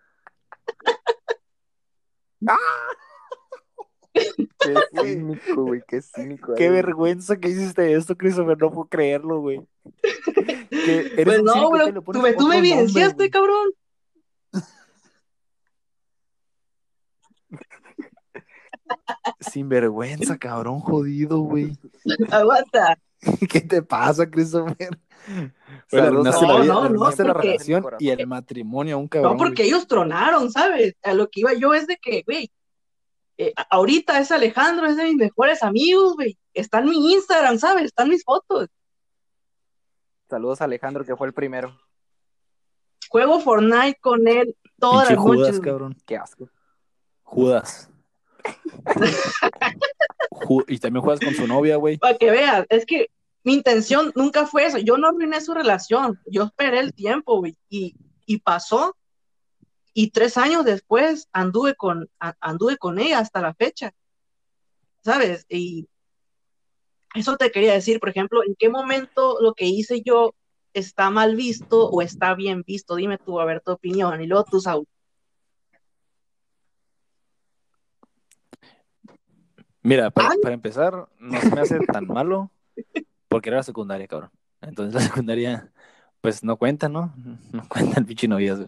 Qué cínico, güey, qué cínico. Qué vergüenza que hiciste esto, Christopher. No puedo creerlo, güey. Pues no, güey, tú me, tú me evidenciaste, nombre, cabrón. Sin vergüenza, cabrón, jodido, güey. Aguanta. ¿Qué te pasa, Christopher? La No, vida, no, no, arruinaste la porque- relación y el matrimonio a un cabrón. No, porque ellos tronaron, ¿sabes? A lo que iba yo es de que, güey, eh, ahorita es Alejandro, es de mis mejores amigos, güey. Está en mi Instagram, ¿sabes? Están mis fotos. Saludos a Alejandro, que fue el primero. Juego Fortnite con él todas las Judas, noches. güey. cabrón. Qué asco. Judas. Ju- y también juegas con su novia, güey. Para que veas, es que mi intención nunca fue eso. Yo no arruiné su relación. Yo esperé el tiempo, güey. Y, y pasó. Y tres años después anduve con, a- anduve con ella hasta la fecha. ¿Sabes? Y eso te quería decir, por ejemplo, ¿en qué momento lo que hice yo está mal visto o está bien visto? Dime tú, a ver tu opinión. Y luego tú, Saúl. Mira, para, para empezar, no se me hace tan malo porque era la secundaria, cabrón. Entonces la secundaria, pues no cuenta, ¿no? No cuenta el pinche noviazgo.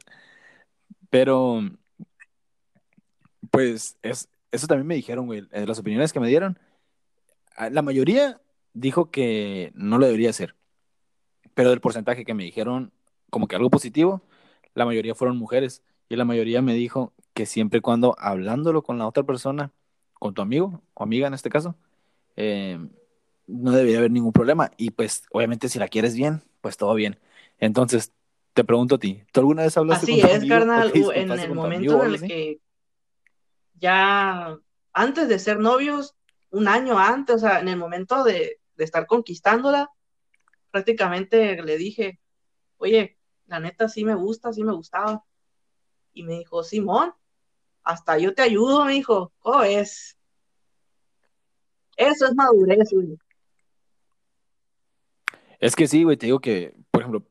Pero, pues, es, eso también me dijeron, güey. eh, Las opiniones que me dieron, la mayoría dijo que no lo debería hacer. Pero del porcentaje que me dijeron como que algo positivo, la mayoría fueron mujeres. Y la mayoría me dijo que siempre y cuando hablándolo con la otra persona, con tu amigo o amiga en este caso, eh, no debería haber ningún problema. Y pues, obviamente, si la quieres bien, pues todo bien. Entonces, te pregunto a ti, ¿tú alguna vez hablaste Así con tu es, amigo carnal, en el momento amigo en el que ya antes de ser novios, un año antes, o sea, en el momento de, de estar conquistándola, prácticamente le dije, oye, la neta sí me gusta, sí me gustaba. Y me dijo, Simón, hasta yo te ayudo, me dijo, ¿cómo es? Eso es madurez, güey. Es que sí, güey, te digo que, por ejemplo,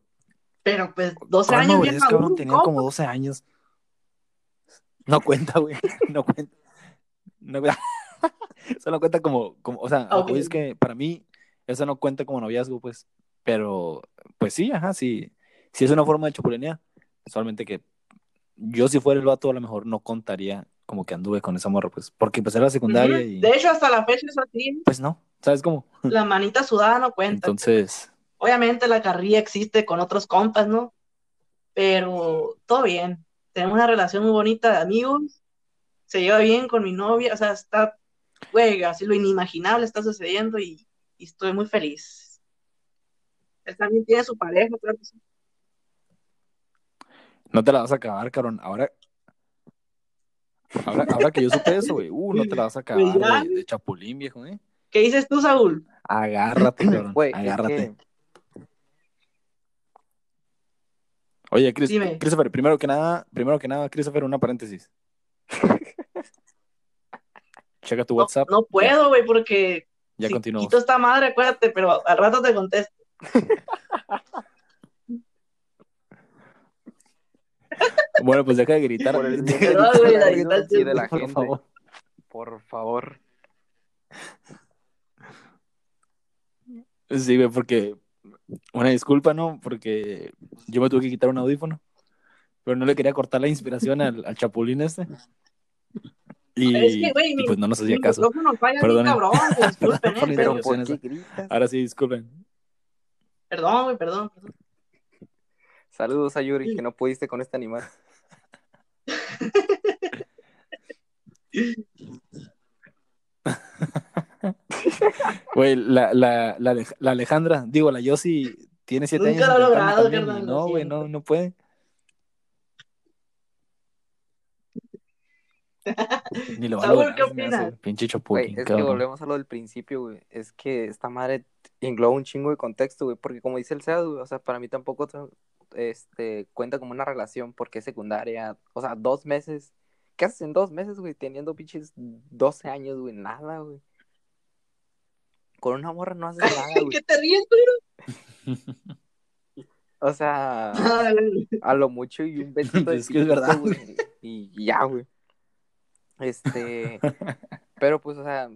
Pero pues 12 ¿cuál años bien cabrón? maduro, Tenían ¿cómo? como 12 años. No cuenta, güey, no cuenta. No cuenta. Eso no cuenta como, como o sea, voy es que para mí eso no cuenta como noviazgo, pues. Pero, pues sí, ajá, sí. Sí es una forma de chapulinear. Solamente que yo si fuera el vato a lo mejor no contaría como que anduve con esa morra, pues. Porque pues era la secundaria y De hecho, hasta la fecha es así. pues no, ¿sabes cómo? La manita sudada no cuenta. Entonces, Obviamente la carrilla existe con otros compas, ¿no? Pero todo bien. Tenemos una relación muy bonita de amigos. Se lleva bien con mi novia. O sea, está, güey, así lo inimaginable está sucediendo y, y estoy muy feliz. Él también tiene su pareja, claro que sí. no te la vas a acabar, cabrón. Ahora, ahora, ahora que yo supe eso, güey, uh, no te la vas a acabar ya. de, chapulín, viejo, ¿eh? ¿Qué dices tú, Saúl? Agárrate, cabrón. Es agárrate. que- Oye, Chris- Dime. Christopher, primero que nada, primero que nada, Christopher, una paréntesis. Checa tu WhatsApp. no puedo, güey, porque Ya, si continuamos. quito esta madre, acuérdate, pero al rato te contesto. Bueno, pues deja de gritar. Por el Deja de gritar la la gente. favor. Por favor. Sí, güey, porque una disculpa, ¿no? Porque yo me tuve que quitar un audífono, pero no le quería cortar la inspiración al, al chapulín este. Y, Es que, güey, y mi- pues no nos hacía caso. cabrón, disculpen, Perdón por eh, Pero. Ahora sí, disculpen. Perdón, güey, perdón, perdón. Saludos a Yuri, que no pudiste con este animal. Güey, la, la, la, Alej- la Alejandra, digo, la Yossi tiene siete Nunca años. lo ha logrado, carnal, No, güey, no, no puede. Ni lo va a lograr, ¿qué opinas? Pinche es que volvemos a lo del principio, güey. Es que esta madre engloba un chingo de contexto, güey. Porque como dice el SEAD, güey, o sea, para mí tampoco este, cuenta como una relación porque es secundaria. O sea, dos meses. ¿Qué haces en dos meses, güey? Teniendo pinches 12 años, güey. Nada, güey. Con una morra no haces nada, güey. ¿Qué te ríes, O sea, güey? a lo mucho y un besito de Es que es verdad. güey, Y ya, güey. Este, pero pues, o sea,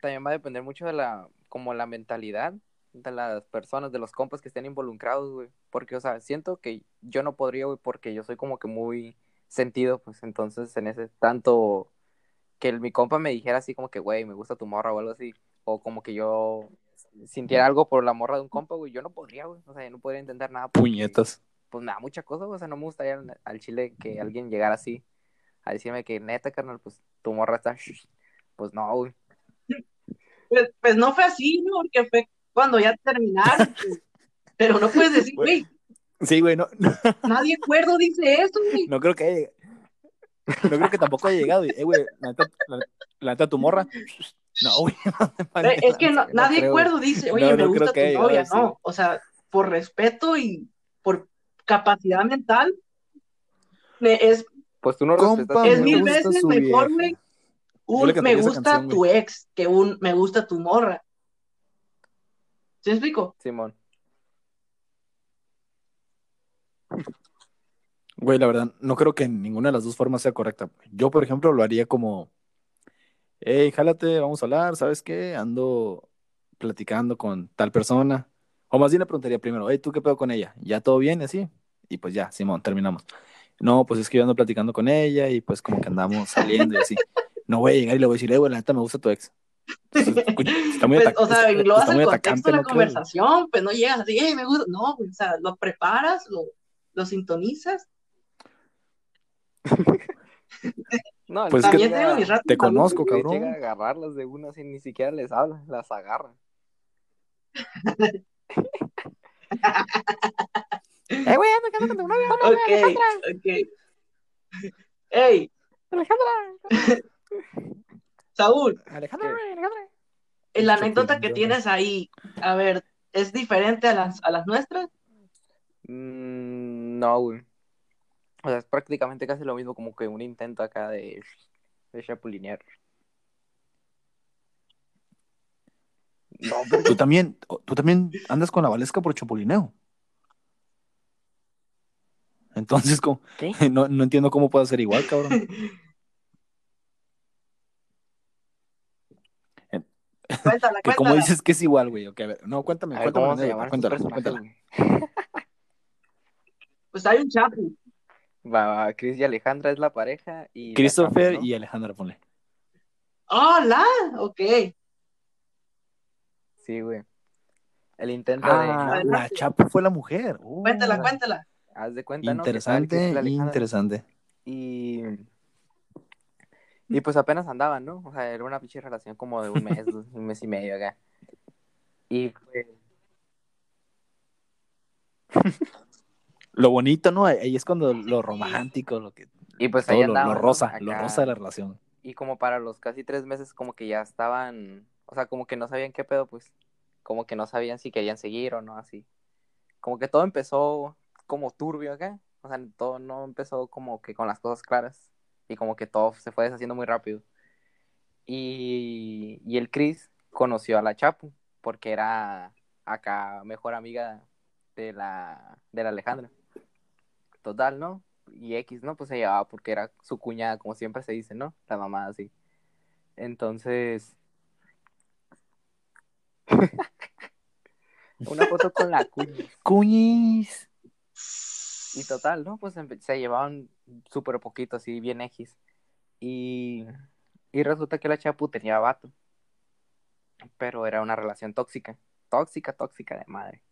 también va a depender mucho de la, como la mentalidad de las personas, de los compas que estén involucrados, güey. Porque, o sea, siento que yo no podría, güey, porque yo soy como que muy sentido, pues, entonces, en ese tanto que el- mi compa me dijera así como que, güey, me gusta tu morra o algo así, o como que yo sintiera algo por la morra de un compa, güey, yo no podría, güey, o sea, yo no podría intentar nada. porque, Puñetas. Pues me da mucha cosa, güey, o sea, no me gustaría al, al chile que alguien llegara así a decirme que neta, carnal, pues tu morra está, pues no, güey. Pues, pues no fue así, ¿no? Porque fue cuando ya terminaron. pues. Pero no puedes decir, güey, Sí, güey, no, no, nadie acuerdo dice eso, güey. no creo que haya No creo que tampoco haya llegado. y, Eh, güey, la neta, la, la neta, tu morra. No, güey. no te Eh, Es que no- nadie creo, acuerdo dice, oye, No, me gusta tu haya novia, no. O sea, por respeto y por capacidad mental, me- es, Pues tú no Compa, respetas. es mil veces mejor, güey, un me gusta canción, tu güey. ex que un me gusta tu morra. ¿Sí me explico? Simón. Güey, la verdad, no creo que ninguna de las dos formas sea correcta. Yo, por ejemplo, lo haría como, hey, jálate, vamos a hablar, ¿sabes qué? Ando platicando con tal persona. O más bien le preguntaría primero, hey, ¿tú qué pedo con ella? ¿Ya todo bien? Así. Y pues ya, Simón, terminamos. No, pues es que yo ando platicando con ella y pues como que andamos saliendo y así. No voy a llegar y le voy a decir, hey, güey, la neta me gusta tu ex. Entonces, coño, Está muy, Pues, o sea, englobas el contexto de la ¿no conversación, pues no llegas así, "Ey, me gusta. No, güey, o sea, lo preparas, lo, lo sintonizas. No, Pues que es que tengo mis ratos. Te conozco, güey. cabrón. Llega a agarrarlas de una sin ni siquiera les habla, las agarra. eh, güey, ando quedando con tu novia. Ok, ok. Ey, Alejandra. Saúl, Alejandra, ¿Qué? Alejandra. la anécdota que tienes ahí, a ver, ¿es diferente a las, a las nuestras? Mm, no, güey. O sea, es prácticamente casi lo mismo como que un intento acá de, de chapulinear. No, pero Tú también, tú también andas con la Valesca por chapulineo. Entonces, ¿cómo? No, no entiendo cómo puede ser igual, cabrón. Cuéntala, Que ¿Cómo cuéntala. dices que es igual, güey? Ok, a ver, no, cuéntame, a ver cuéntame. personajes, cuéntala. güey. Pues hay un chapu. Va, va, Chris y Alejandra es la pareja y Christopher chapa, ¿no? y Alejandra, ponle. ¡Hola! ok. Sí, güey. El intento Ah, de... la. Chapu fue la mujer. Oh, Cuéntala, cuéntala. Haz de cuenta, Interesante, interesante. Y... Y pues apenas andaban, ¿no? O sea, era una pinche relación como de un mes, un mes y medio acá. Y pues... Lo bonito, ¿no? Ahí es cuando lo romántico, lo que Y pues ahí todo lo, rosa de la relación. Y como para los casi tres meses como que ya estaban, o sea, como que no sabían qué pedo, pues, como que no sabían si querían seguir o no, así. Como que todo empezó como turbio acá, o sea, todo no empezó como que con las cosas claras y como que todo se fue deshaciendo muy rápido. Y, y el Chris conoció a la Chapu porque era acá mejor amiga de la, de la Alejandra. Total, ¿no? y X, ¿no? Pues se llevaba porque era su cuñada, como siempre se dice, ¿no? La mamá así. Entonces. Una foto con la cuña. Cuñis. Y total, ¿no? Pues se llevaban súper poquito, así, bien X. Y, y resulta que la Chapu tenía vato. Pero era una relación tóxica. Tóxica, tóxica de madre.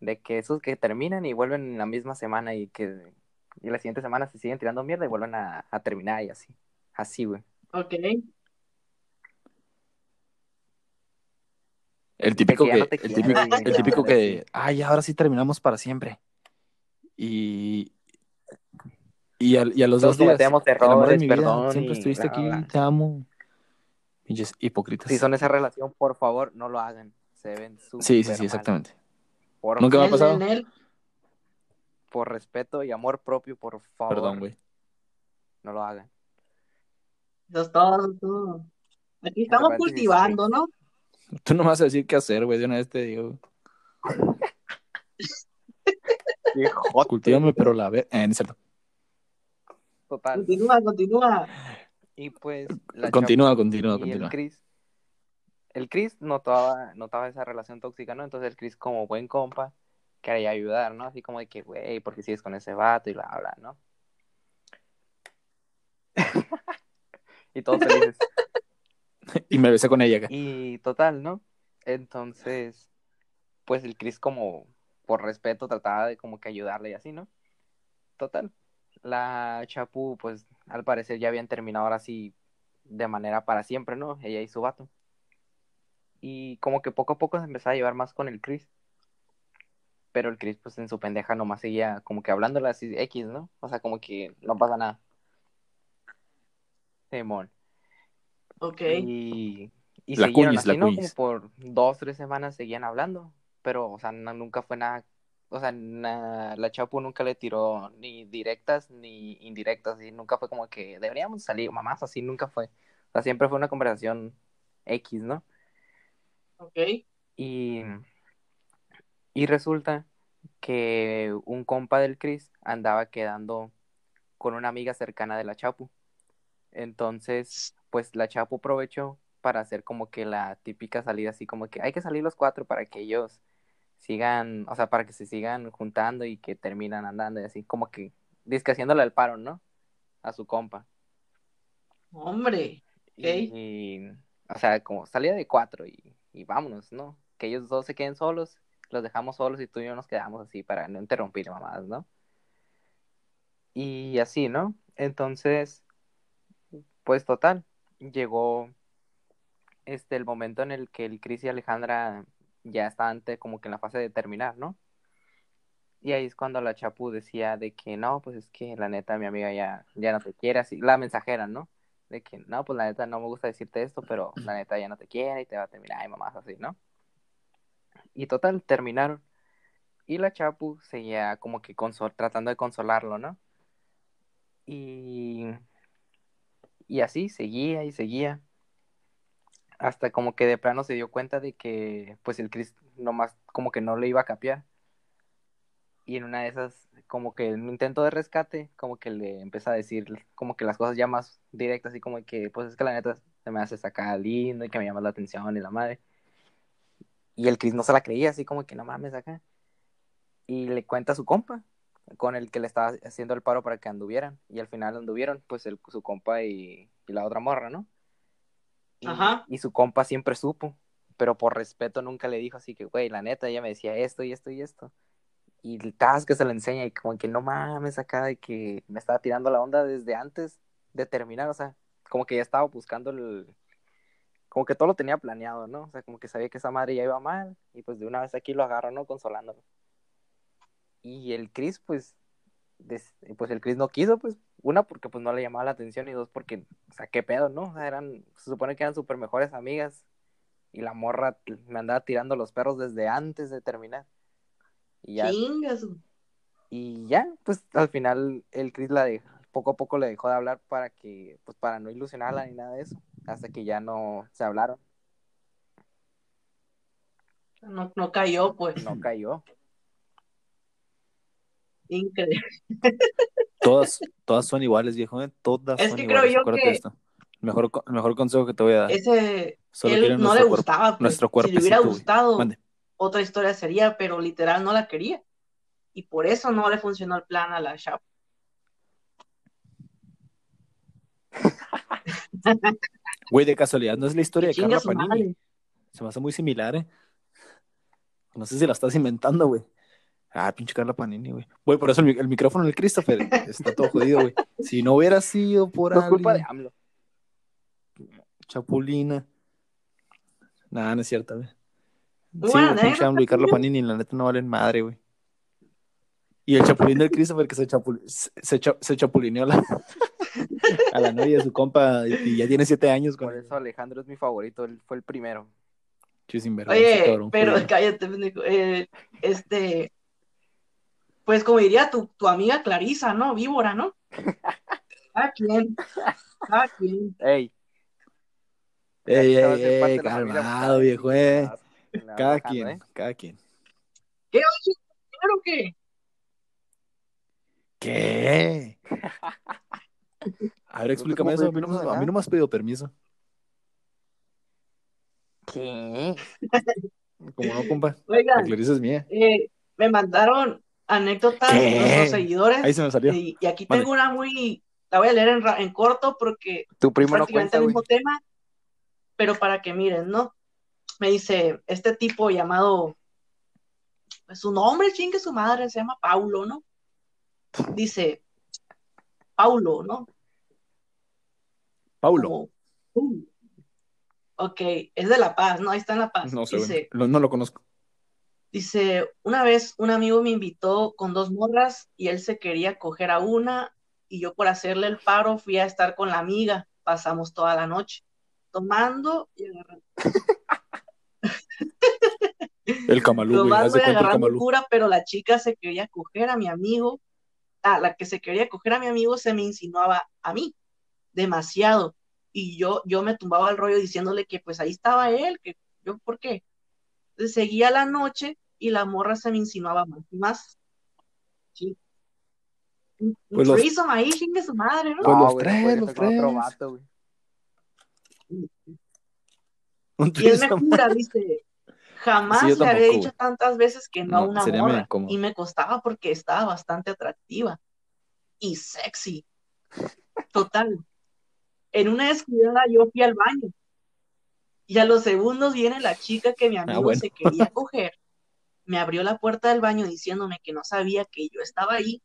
De que esos que terminan y vuelven en la misma semana y que y la siguiente semana se siguen tirando mierda y vuelven a, a terminar y así. Así, güey. Ok. El típico que no el quiere, típico, el típico que, ay, ahora sí terminamos para siempre. Y, y, a, y a los Todos dos días, cometemos el amor de errores, mi vida, perdón, siempre estuviste bla, aquí, bla. te amo. Pinches hipócritas. Si son esa relación, por favor, no lo hagan. Se ven súper Sí, sí, sí, mal. exactamente. Por, Nunca me ha pasado. Por respeto y amor propio, por favor, Perdón, güey. no lo hagan. Eso es todo, todo. Aquí estamos cultivando, ¿no? Tú no me vas a decir qué hacer, güey, de una vez te digo. Cultívame, pero la ve... Eh, no es cierto. Total. Continúa, continúa. Y pues. la Continúa, continúa, y continúa. el Chris. El Chris notaba, notaba esa relación tóxica, ¿no? Entonces el Chris, como buen compa, quería ayudar, ¿no? Así como de que, güey, ¿por qué sigues con ese vato? Y bla, bla, ¿no? y todos felices. Y me besé con ella acá. Y total, ¿no? Entonces, pues el Chris como por respeto trataba de como que ayudarle y así, ¿no? Total. La Chapu, pues al parecer ya habían terminado ahora sí de manera para siempre, ¿no? Ella y su vato. Y como que poco a poco se empezaba a llevar más con el Chris. Pero el Chris, pues en su pendeja nomás seguía como que hablándole así X, ¿no? O sea, como que no pasa nada. Simón. Ok. Y, y La siguieron cuñis, la así, ¿no? Como por dos, tres semanas seguían hablando, pero, o sea, no- nunca fue nada, o sea, na- la Chapu nunca le tiró ni directas ni indirectas, y nunca fue como que deberíamos salir, mamás, así nunca fue. O sea, siempre fue una conversación X, ¿no? Ok. Y, y resulta que un compa del Chris andaba quedando con una amiga cercana de la Chapu. Entonces, pues la Chapu aprovechó para hacer como que la típica salida, así como que hay que salir los cuatro para que ellos sigan, o sea, para que se sigan juntando y que terminan andando y así, como que disque haciéndole el paro, ¿no? A su compa. Hombre. Ok. Y, o sea, como salida de cuatro y, y vámonos, ¿no? Que ellos dos se queden solos, los dejamos solos y tú y yo nos quedamos así para no interrumpir mamadas, ¿no? Y así, ¿no? Entonces, pues total, llegó este el momento en el que el Chris y Alejandra ya estaban como que en la fase de terminar, ¿no? Y ahí es cuando la Chapu decía de que no, pues es que la neta mi amiga ya, ya no te quiere, así, la mensajera, ¿no? De que no, pues la neta no me gusta decirte esto, pero la neta ya no te quiere y te va a terminar y mamás así, ¿no? Y total, terminaron. Y la Chapu seguía como que consol- tratando de consolarlo, ¿no? Y, y así seguía y seguía. Hasta como que de plano se dio cuenta de que pues el Chris nomás como que no le iba a capear. Y en una de esas, como que en un intento de rescate, como que le empieza a decir como que las cosas ya más directas, así como que pues es que la neta se me hace sacar lindo y que me llama la atención y la madre. Y el Chris no se la creía, así como que no mames acá. Y le cuenta a su compa, con el que le estaba haciendo el paro para que anduvieran. Y al final anduvieron, pues el, su compa y, y la otra morra, ¿no? Y, Ajá. y su compa siempre supo, pero por respeto nunca le dijo así que, güey, la neta, ella me decía esto y esto y esto. Y el tas que se lo enseña y como que no mames acá de que me estaba tirando la onda desde antes de terminar, o sea, como que ya estaba buscando el... Como que todo lo tenía planeado, ¿no? O sea, como que sabía que esa madre ya iba mal y pues de una vez aquí lo agarró, ¿no? Consolándolo. Y el Chris, pues, pues el Chris no quiso, pues, una porque pues no le llamaba la atención y dos porque, o sea, qué pedo, ¿no? O sea, eran, se supone que eran súper mejores amigas y la morra me andaba tirando los perros desde antes de terminar. Y ya, Chingas. y ya, pues al final el Chris la dejó, poco a poco le dejó de hablar para que, pues para no ilusionarla ni nada de eso, hasta que ya no se hablaron, No, no cayó, pues. no cayó. Increíble. Todas, todas son iguales, viejo, ¿eh? Todas Es son que creo iguales. yo Acuérdate que- esto. El mejor, el mejor consejo que te voy a dar. Ese, Solo él no nuestro le cuerpo. gustaba. pues. nuestro si le hubiera gustado, Mande. Otra historia sería, pero literal no la quería. Y por eso no le funcionó el plan a la Chapu. Güey, de casualidad, ¿no es la historia Que de Carla Panini? madre. Se me hace muy similar, ¿eh? No sé si la estás inventando, güey. Ah, pinche Carla Panini, güey. Güey, por eso el, mi- el micrófono del Christopher está todo jodido, güey. Si no hubiera sido por No es culpa de alguien, AMLO. Chapulina. Nada, no es cierto, güey. Muy Sí, güey, AMLO y Carla Panini, la neta no valen madre, güey. Y el chapulín del Christopher que se, chapul- se, se cha- se chapulineó a la, a la novia de su compa y, ya tiene siete años con Por eso Alejandro es mi favorito, él fue el primero. Oye, cabrón, pero cállate. Eh, este, pues como diría tu, tu amiga Clarisa, ¿no? Víbora, ¿no? ¿A quién? ¿A quién? Ey, Ey, ey, ey, calmado, viejo, eh. Cada bajando, quien, ¿eh? cada quien. ¿Qué oye? ¿Claro que? ¿Qué? A ver, explícame eso. A mí, no me, de a mí nada. no me has pedido permiso. ¿Qué? Como no, compa. La Oigan, es mía. eh, me mandaron anécdotas ¿Qué? nuestros seguidores. Ahí se me salió. Y, y aquí tengo una muy, la voy a leer en, en corto porque Tu es primo no cuenta, el mismo tema, pero para que miren, ¿no? Me dice, este tipo llamado, pues su nombre, chingue su madre, se llama Paulo, ¿no? Dice, Paulo, ¿no? Paulo. Como, uh, ok, es de La Paz, ¿no? Ahí está en La Paz. No sé, dice. Lo- no lo conozco. Dice, una vez un amigo me invitó con dos morras y él se quería coger a una y yo por hacerle el paro fui a estar con la amiga. Pasamos toda la noche tomando y agarrando, El Camalú, güey. Agarrando cura, pero la chica se quería coger a mi amigo. Ah, la que se quería coger a mi amigo se me insinuaba a mí demasiado y yo, yo me tumbaba el rollo diciéndole que pues ahí estaba él, que yo, ¿por qué? Entonces, seguía la noche y la morra se me insinuaba más y más. Sí. Pues los- ahí, chingue su madre, ¿no? Pues los no tres, podría los estar con otro tres. vato, güey. Un Y él me dice, jamás Sí, le había dicho tantas veces que no a No, una morra. Y me costaba porque estaba bastante atractiva y sexy. Total. En una descuidada yo fui al baño. Y a los segundos viene la chica que mi amigo Ah, bueno. se quería coger. Me abrió la puerta del baño diciéndome que no sabía que yo estaba ahí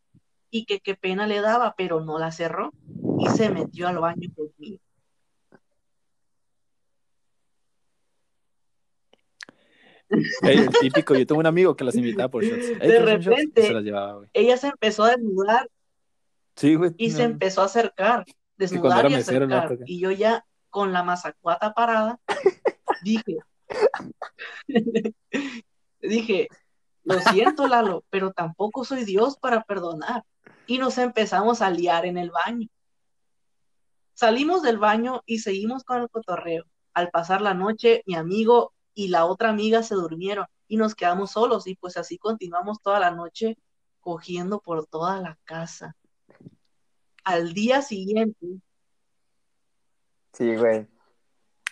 y que qué pena le daba, pero no la cerró y se metió al baño conmigo. El típico. Yo tengo un amigo que las invitaba por shots. De repente- se las llevaba, güey. Ella se empezó a desnudar Sí, güey. y no. se empezó a acercar, desnudar y acercar. Y yo ya con la mazacuata parada, dije, dije, lo siento Lalo, pero tampoco soy Dios para perdonar. Y nos empezamos a liar en el baño. Salimos del baño y seguimos con el cotorreo. Al pasar la noche, mi amigo y la otra amiga se durmieron y nos quedamos solos y pues así continuamos toda la noche cogiendo por toda la casa. Al día siguiente, Sí, güey.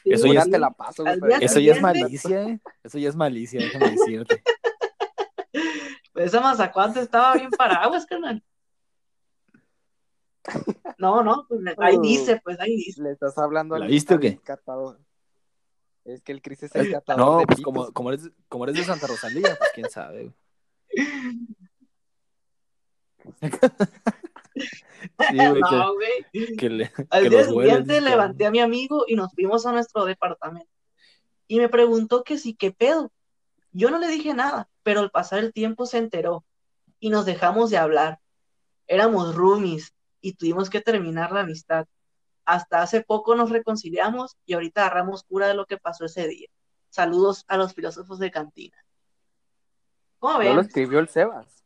Eso ya te la paso, güey. Ya- Eso ya es malicia, ¿eh? Eso ya es malicia, déjame decirte. Pues esa mazacuata estaba bien paraguas, carnal. No, no, pues ahí Uh. dice, pues ahí dice. Le estás hablando ¿La al- viste o al qué? catador. Es que el Chris es el catador No, de pues pitos. como, como, eres, como eres de Santa Rosalía, pues quién sabe. güey. Sí, güey, que, No, güey. que le- Al que día siguiente levanté a mi amigo y nos fuimos a nuestro departamento. Y me preguntó que sí, qué pedo. Yo no le dije nada, pero al pasar el tiempo se enteró y nos dejamos de hablar. Éramos roomies y tuvimos que terminar la amistad. Hasta hace poco nos reconciliamos y ahorita agarramos cura de lo que pasó ese día. Saludos a los filósofos de cantina. ¿Cómo No lo ven? escribió el Sebas.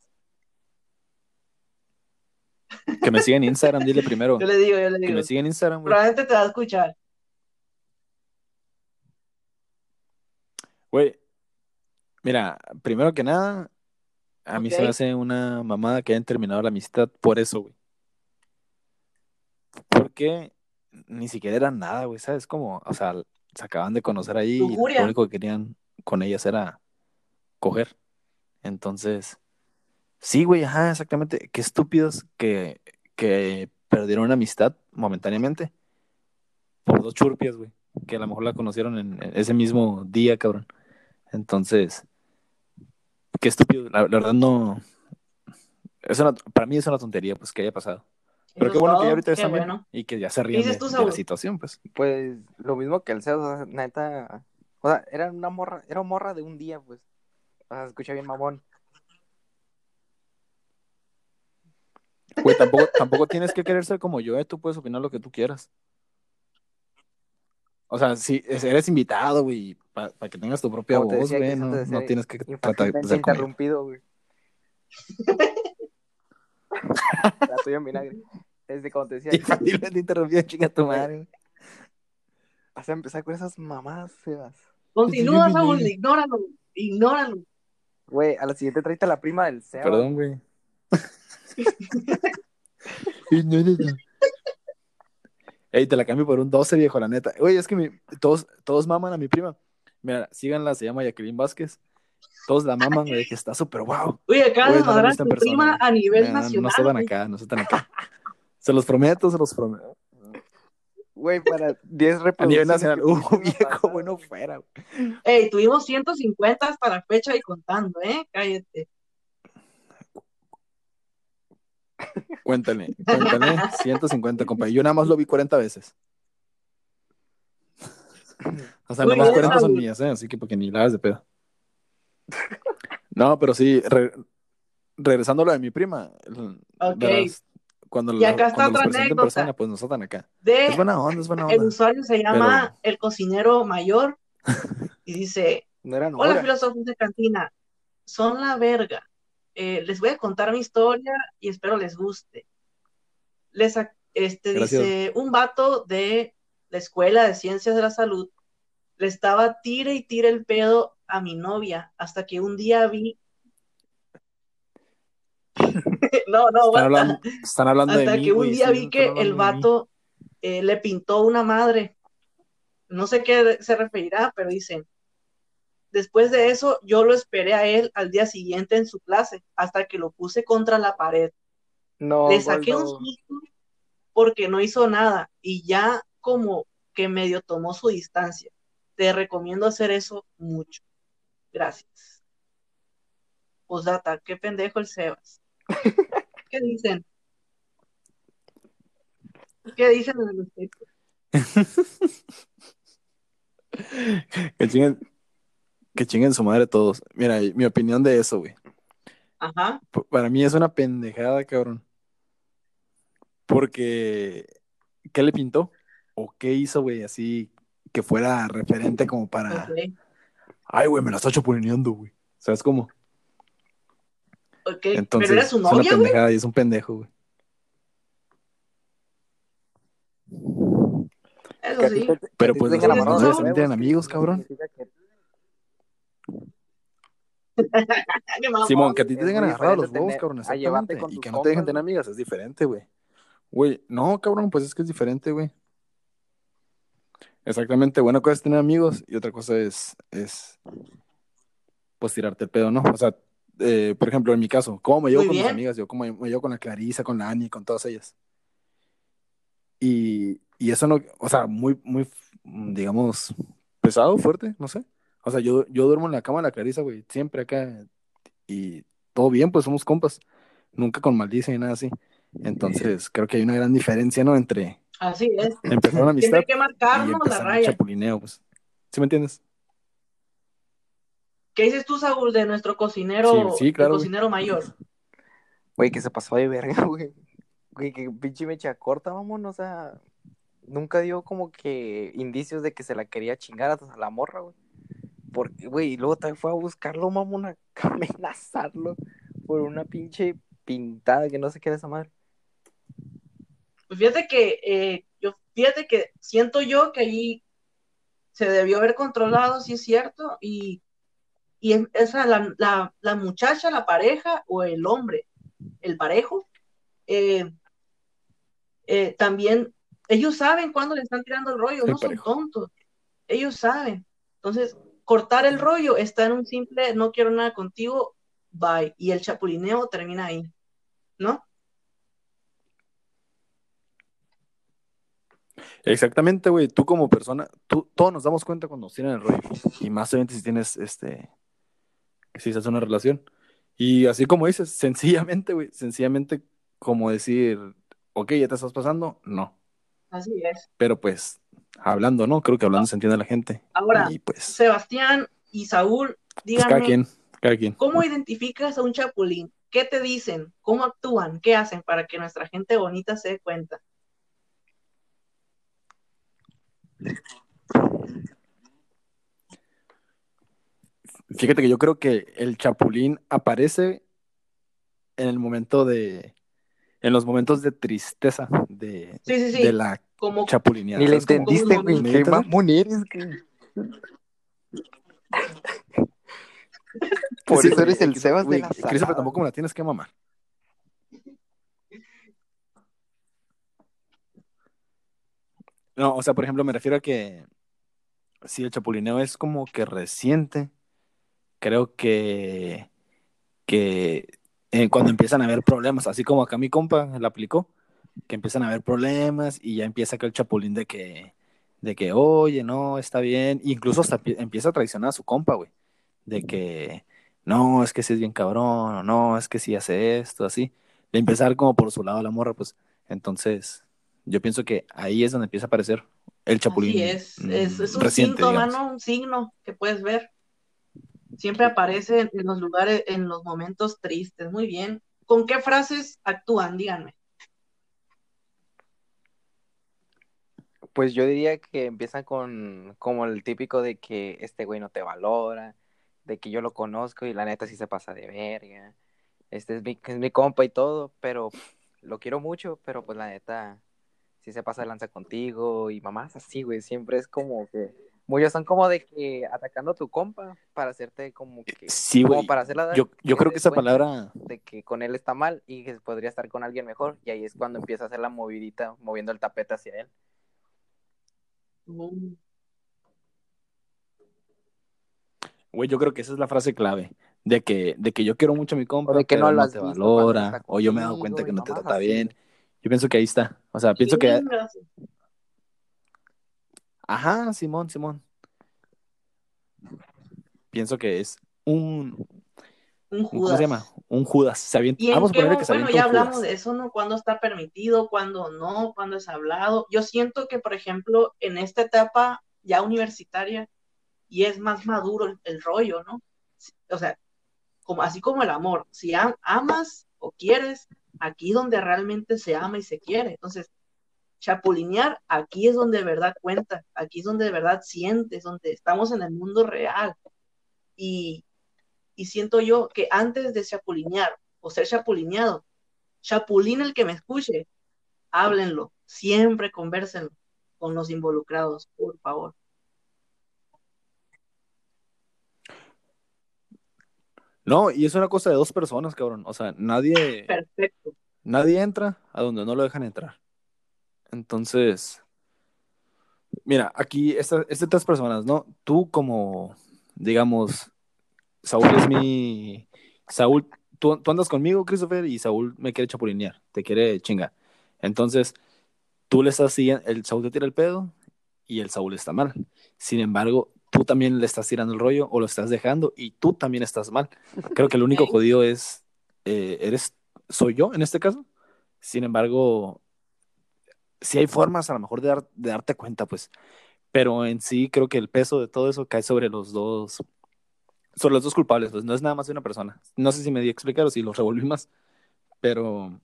Que me sigan en Instagram, dile primero. Yo le digo, yo le Que digo. me sigan en Instagram, güey. Probablemente te va a escuchar. Güey, mira, primero que nada, a mí se me hace una mamada que hayan terminado la amistad por eso, güey. Porque ni siquiera eran nada, güey, ¿sabes? Como, o sea, se acaban de conocer ahí y lo único que querían con ellas era coger. Entonces, sí, güey, ajá, exactamente. Qué estúpidos que, que perdieron una amistad momentáneamente por dos churpias, güey, que a lo mejor la conocieron en, en ese mismo día, cabrón. Entonces, qué estúpido, la, la verdad no. Es una- para mí es una tontería, pues, que haya pasado. Pero qué bueno que ya ahorita están bien bueno. y que ya se ríen de, tú, de la situación, pues. Pues lo mismo que el Sebas, o sea, neta. O sea, era una morra, era morra de un día, pues. O sea, se escucha bien mamón. Güey, tampoco, tampoco tienes que querer ser como yo, ¿eh? Tú puedes opinar lo que tú quieras. O sea, si eres invitado, güey, para que tengas tu propia Como voz, güey, no, no tienes que tratar de ser como yo. interrumpido, güey. La tuya en vinagre. Desde como te decía. Infantilmente interrumpido, chinga tu madre. Vas a empezar con esas mamás, Sebas. Continúa, Saúl, ignóralo, ignóralo. Güey, a la siguiente traita la prima del Sebas. Perdón, güey. Ignóralo. Ey, te la cambio por un 12, viejo, la neta. Güey, es que mi- todos, todos maman a mi prima. Mira, síganla, se llama Jacqueline Vázquez. Todos la maman, güey, que está súper guau. Oye, acá de no a tu prima a nivel Mira, no- nacional. No se dan güey. acá, no se dan acá. Se los prometo, se los prometo. Güey, para 10 A reproducciones. nivel nacional, uh, viejo, bueno fuera. güey. Ey, tuvimos 150 hasta la fecha y contando, ¿eh? Cállate. Cuéntale, cuéntale. 150, compa. Yo nada más lo vi 40 veces. O sea, nada más bien, 40 son mías, ¿eh? Así que porque ni la hagas de pedo. No, pero sí, re- regresando a lo de mi prima. Ok. Cuando, Y la- acá está cuando otra anécdota. persona, pues nos tratan acá. De Es buena onda, es buena el onda. usuario se llama el cocinero mayor y dice, No era hola filósofos de cantina, son la verga. Eh, les voy a contar mi historia y espero les guste. Les, este, Gracias. dice, un vato de la Escuela de Ciencias de la Salud le estaba tire y tire el pedo a mi novia hasta que un día vi... no, no, Están hablando, están hablando de Hasta mí, que un día vi que el vato eh, le pintó una madre. No sé qué se referirá, pero dice, después de eso yo lo esperé a él al día siguiente en su clase, hasta que lo puse contra la pared. No, Le saqué un susto porque no hizo nada y ya como que medio tomó su distancia. Te recomiendo hacer eso mucho. Gracias. Posdata, qué pendejo el Sebas. ¿Qué dicen? ¿Qué dicen al respecto? Que chinguen, que chinguen su madre todos. Mira, mi opinión de eso, güey. Ajá. Para mí es una pendejada, cabrón. Porque, ¿qué le pintó? ¿O qué hizo, güey? Así que fuera referente como para. Ay, güey, me la está chapulineando, güey. ¿Sabes cómo? Ok. Entonces, Pero era su es una novia, güey. y es un pendejo, güey. Eso sí. Pero pues los los tienen huevos, amigos, cabrón. Simón, que a ti te tengan muy agarrado los huevos, cabrón, exactamente. Y que no te dejen tener amigas, es diferente, güey. Güey, no, cabrón, pues es que es diferente, güey. Exactamente, buena cosa es tener amigos y otra cosa es, es pues tirarte el pedo, ¿no? O sea, eh, por ejemplo, en mi caso, ¿cómo me llevo Muy con mis bien. amigas? Yo, ¿cómo me llevo con la Clarisa, con la Ani, con todas ellas? Y, y eso no, o sea, muy, muy, digamos, pesado, fuerte, no sé. O sea, yo, yo duermo en la cama de la Clarisa, güey, siempre acá y todo bien, pues somos compas. Nunca con maldición ni nada así. Entonces, creo que hay una gran diferencia, ¿no? Entre Así es. empezar una amistad hay que y marcarnos la raya. chapulineo, pues. ¿Sí me entiendes? ¿Qué dices tú, Saúl, de nuestro cocinero, Sí, sí, claro, el güey. cocinero mayor? Güey, que se pasó de verga, güey. Güey, que pinche mecha corta, vámonos, o sea, nunca dio como que indicios de que se la quería chingar a la morra, güey. Porque, güey, y luego también fue a buscarlo, mamón, a amenazarlo por una pinche pintada que no sé qué era esa madre. Pues fíjate que eh, yo, fíjate que siento yo que ahí se debió haber controlado, si es cierto, y, y es- esa la, la, la muchacha, la pareja o el hombre, el parejo, eh, eh, también ellos saben cuándo le están tirando el rollo, El no son tontos, ellos saben. Entonces, cortar el rollo está en un simple no quiero nada contigo, bye, y el chapulineo termina ahí, ¿no? Exactamente, güey. Tú como persona, tú, todos nos damos cuenta cuando nos tiran el rollo. Y más obviamente si tienes, este, si estás en una relación. Y así como dices, sencillamente, güey, sencillamente como decir, ok, ya te estás pasando, no. Así es. Pero pues, hablando, ¿no? Creo que hablando se entiende la gente. Ahora, Y pues, Sebastián y Saúl, pues cada díganme, quien, cada quien. ¿cómo identificas a un chapulín? ¿Qué te dicen? ¿Cómo actúan? ¿Qué hacen para que nuestra gente bonita se dé cuenta? Fíjate que yo creo que el chapulín aparece en el momento de, en los momentos de tristeza, de, Sí, sí, sí. de la como Chapulinear. Ni le entendiste, ¿Cómo güey. Qué mamón eres. Por Sí, eso eres el Sebas de la Christopher, tampoco me la tienes que mamar. No, o sea, por ejemplo, me refiero a que si el chapulineo es como que reciente, creo que, que eh, cuando empiezan a haber problemas, así como acá mi compa la aplicó, que empiezan a haber problemas y ya empieza aquel chapulín de que, de que, oye, no, está bien, incluso hasta empie- empieza a traicionar a su compa, güey, de que, no, es que si es bien cabrón, o no, es que si hace esto, así, de empezar como por su lado la morra, pues, entonces, yo pienso que ahí es donde empieza a aparecer el chapulín Así es, es, es un reciente, síntoma, digamos. ¿no? Un signo que puedes ver. Siempre aparece en, los lugares, en los momentos tristes. Muy bien. ¿Con qué frases actúan? Díganme. Pues yo diría que empiezan con como el típico de que este güey no te valora, de que yo lo conozco y la neta sí se pasa de verga. Este es mi, es mi compa y todo, pero lo quiero mucho, pero pues la neta sí se pasa de lanza contigo y mamás así, güey, siempre es como que muchos son como de que atacando a tu compa para hacerte como que Sí, como güey. para hacerla dar Yo, yo creo que esa palabra, de que con él está mal y que podría estar con alguien mejor y ahí es cuando empieza a hacer la movidita moviendo el tapete hacia él. Güey, yo creo que esa es la frase clave, de que, de que yo quiero mucho a mi compa, O de que pero no lo no te valora, o yo me he dado cuenta que no te trata así. bien. Yo pienso que ahí está. O sea, pienso que. Ajá, Simón, Simón. Pienso que es un, Un ¿cómo Judas. se llama? Un Judas. Se avienta- ¿Y vamos a que se bueno, ya hablamos de eso, ¿no? Cuándo está permitido, cuándo no, cuándo es hablado. Yo siento que, por ejemplo, en esta etapa ya universitaria, y es más maduro el, el rollo, ¿no? O sea, como, así como el amor, si am- amas o quieres, aquí donde realmente se ama y se quiere. Entonces, chapulinear, aquí es donde de verdad cuenta, aquí es donde de verdad sientes, donde estamos en el mundo real. Y, y siento yo que antes de chapulinear o ser chapulineado, chapulín el que me escuche, háblenlo, siempre conversenlo con los involucrados, por favor. No, y es una cosa de dos personas, cabrón. O sea, nadie, Perfecto. nadie entra a donde no lo dejan entrar. Entonces, mira, aquí estas estas tres personas, ¿no? Tú como, digamos, Saúl es mi... Saúl, tú, tú andas conmigo, Christopher, y Saúl me quiere chapulinear, te quiere chingar. Entonces, tú le estás siguiendo, el Saúl te tira el pedo y el Saúl está mal. Sin embargo, tú también le estás tirando el rollo o lo estás dejando y tú también estás mal. Creo que el único jodido es, eh, eres, soy yo en este caso. Sin embargo, sí hay formas a lo mejor de, dar- de darte cuenta, pues. Pero en sí creo que el peso de todo eso cae sobre los dos, sobre los dos culpables, pues no es nada más de una persona. No sé si me di a explicar o si lo revolví más, pero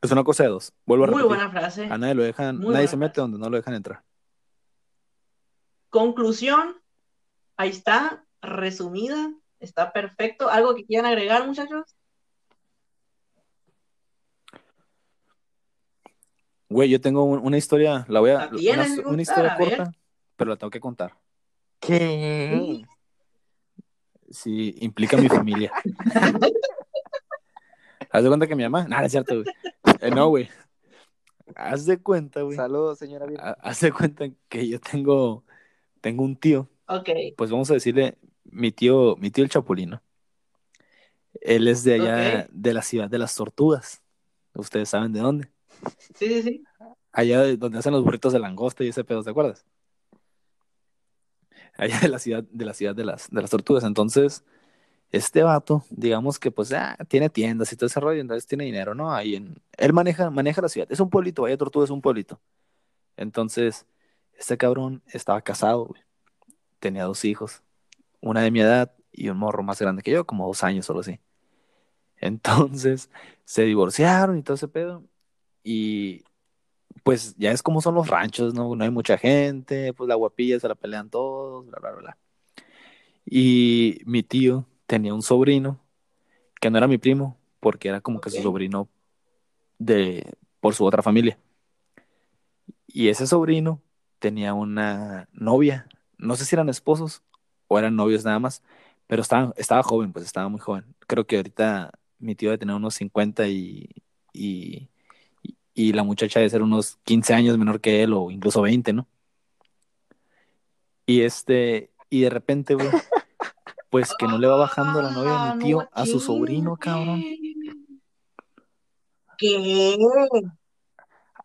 es una cosa de dos. Vuelvo a Muy repetir. buena frase. A nadie lo dejan, Muy nadie se mete frase. donde no lo dejan entrar. Conclusión, ahí está, resumida, está perfecto. ¿Algo que quieran agregar, muchachos? Güey, yo tengo un- una historia, la voy a, ¿La tienes una, que una contar? historia A corta, pero la tengo que contar. ¿Qué? Si implica a mi familia. Haz de cuenta que mi mamá, nada, es cierto, güey. Eh, no, güey. Haz de cuenta, güey. Saludos, señora Haz de cuenta que yo tengo, tengo un tío, Ok, pues vamos a decirle, mi tío, mi tío el Chapulino. Él es de allá, de la ciudad de las tortugas. Ustedes saben de dónde. Sí, sí, sí. Allá de donde hacen los burritos de langosta y ese pedo, ¿te acuerdas? Allá de la ciudad, de la ciudad de las, de las tortugas. Entonces, este vato, digamos que pues ah, tiene tiendas y todo ese rollo, entonces tiene dinero, ¿no? Ahí en, él maneja, maneja la ciudad. Es un pueblito, Valle Tortuga es un pueblito. Entonces, este cabrón estaba casado. Tenía dos hijos, una de mi edad y un morro más grande que yo, como dos años solo así. Entonces, se divorciaron y todo ese pedo. Y pues ya es como son los ranchos, ¿no? No hay mucha gente, pues la guapilla se la pelean todos, bla, bla, bla. Y mi tío tenía un sobrino que no era mi primo, porque era como que su sobrino de por su otra familia. Y ese sobrino tenía una novia, no sé si eran esposos o eran novios nada más, pero estaba, estaba joven, pues estaba muy joven. Creo que ahorita mi tío debe tener unos 50 y, y, y la muchacha debe ser unos 15 años menor que él o incluso 20, ¿no? Y este, y de repente, güey, pues que no le va bajando la novia a mi tío a su sobrino, cabrón. ¿Qué?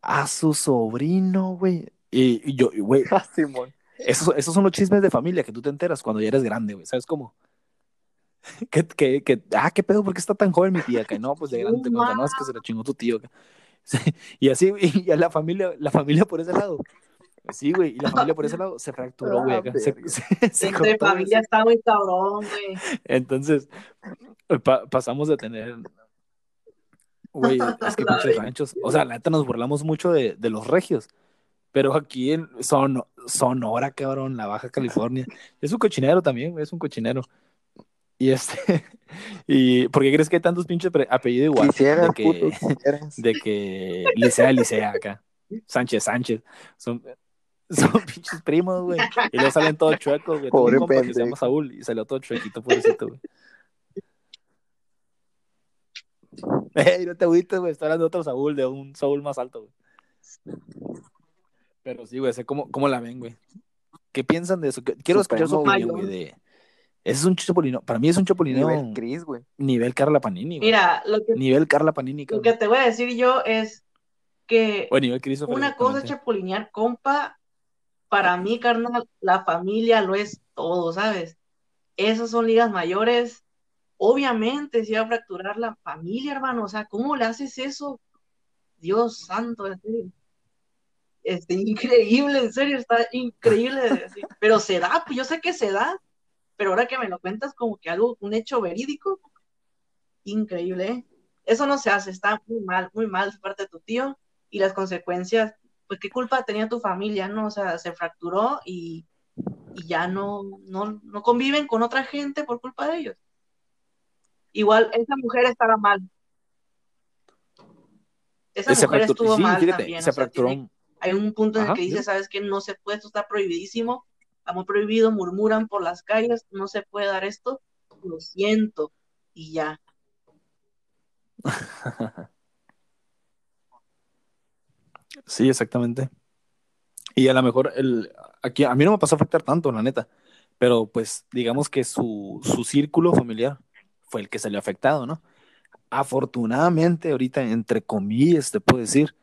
A su sobrino, güey. Y, y yo, güey, Ah, Simón. esos, esos son los chismes de familia que tú te enteras cuando ya eres grande, güey. ¿Sabes cómo? Que, que, que, ah, ¿qué pedo? ¿Por qué está tan joven mi tía? Que no, pues de grande te cuenta, no, es que se la chingó tu tío. Y así, y a la familia, la familia por ese lado. Sí, güey, y la familia por ese lado se fracturó, güey. acá. Se, se- se Entre familia está muy cabrón, güey. Entonces, pa- pasamos de tener. Güey, es que verga. ranchos. O sea, la neta nos burlamos mucho de, de los regios. Pero aquí en Son, Sonora, cabrón, la Baja California. Es un cochinero también, güey, es un cochinero. Y este. ¿Y por qué crees que hay tantos pinches apellidos igual? Quisiera, de que, puto, de que Licea, Licea acá. Sánchez, Sánchez. Son, son pinches primos, güey. Y luego salen todos chuecos, güey. Pobre compa que se llama Saúl y salió todo chuequito, pobrecito, güey. Ey, no te agüites, güey. Estoy hablando de otro Saúl, de un Saúl más alto, güey. Pero sí, güey, sé cómo, cómo la ven, güey. ¿Qué piensan de eso? Quiero escuchar su opinión, güey. güey, de... Ese es un chapulineo. Para mí es un chapulineo Nivel nivel, Chris, güey. Carla Panini, güey. Mira, lo que, Nivel Carla Panini, lo que te voy a decir yo es que O nivel Christopher. una cosa es chapulinear, compa. Para mí, carnal, la familia lo es todo, ¿sabes? Esas son ligas mayores. Obviamente, se va a fracturar la familia, hermano. O sea, ¿cómo le haces eso? Dios santo, en serio. Este, increíble, en serio, está increíble. de decir. Pero se da, pues yo sé que se da, pero ahora que me lo cuentas como que algo, un hecho verídico, increíble, ¿eh? Eso no se hace, está muy mal, muy mal de parte de tu tío y las consecuencias, pues qué culpa tenía tu familia, ¿no? O sea, se fracturó y, y ya no, no, no conviven con otra gente por culpa de ellos. Igual, esa mujer estaba mal. Esa Se mujer estuvo sí, mal fíjate, también. se o sea, fracturó. tiene- hay un punto en el que dice, sabes que no se puede, esto está prohibidísimo, muy prohibido, murmuran por las calles, no se puede dar esto, lo siento, y ya. Sí, exactamente. Y a lo mejor el, aquí a mí no me pasó a afectar tanto, la neta, pero pues digamos que su, su círculo familiar fue el que salió afectado, ¿no? Afortunadamente, ahorita, entre comillas, te puedo decir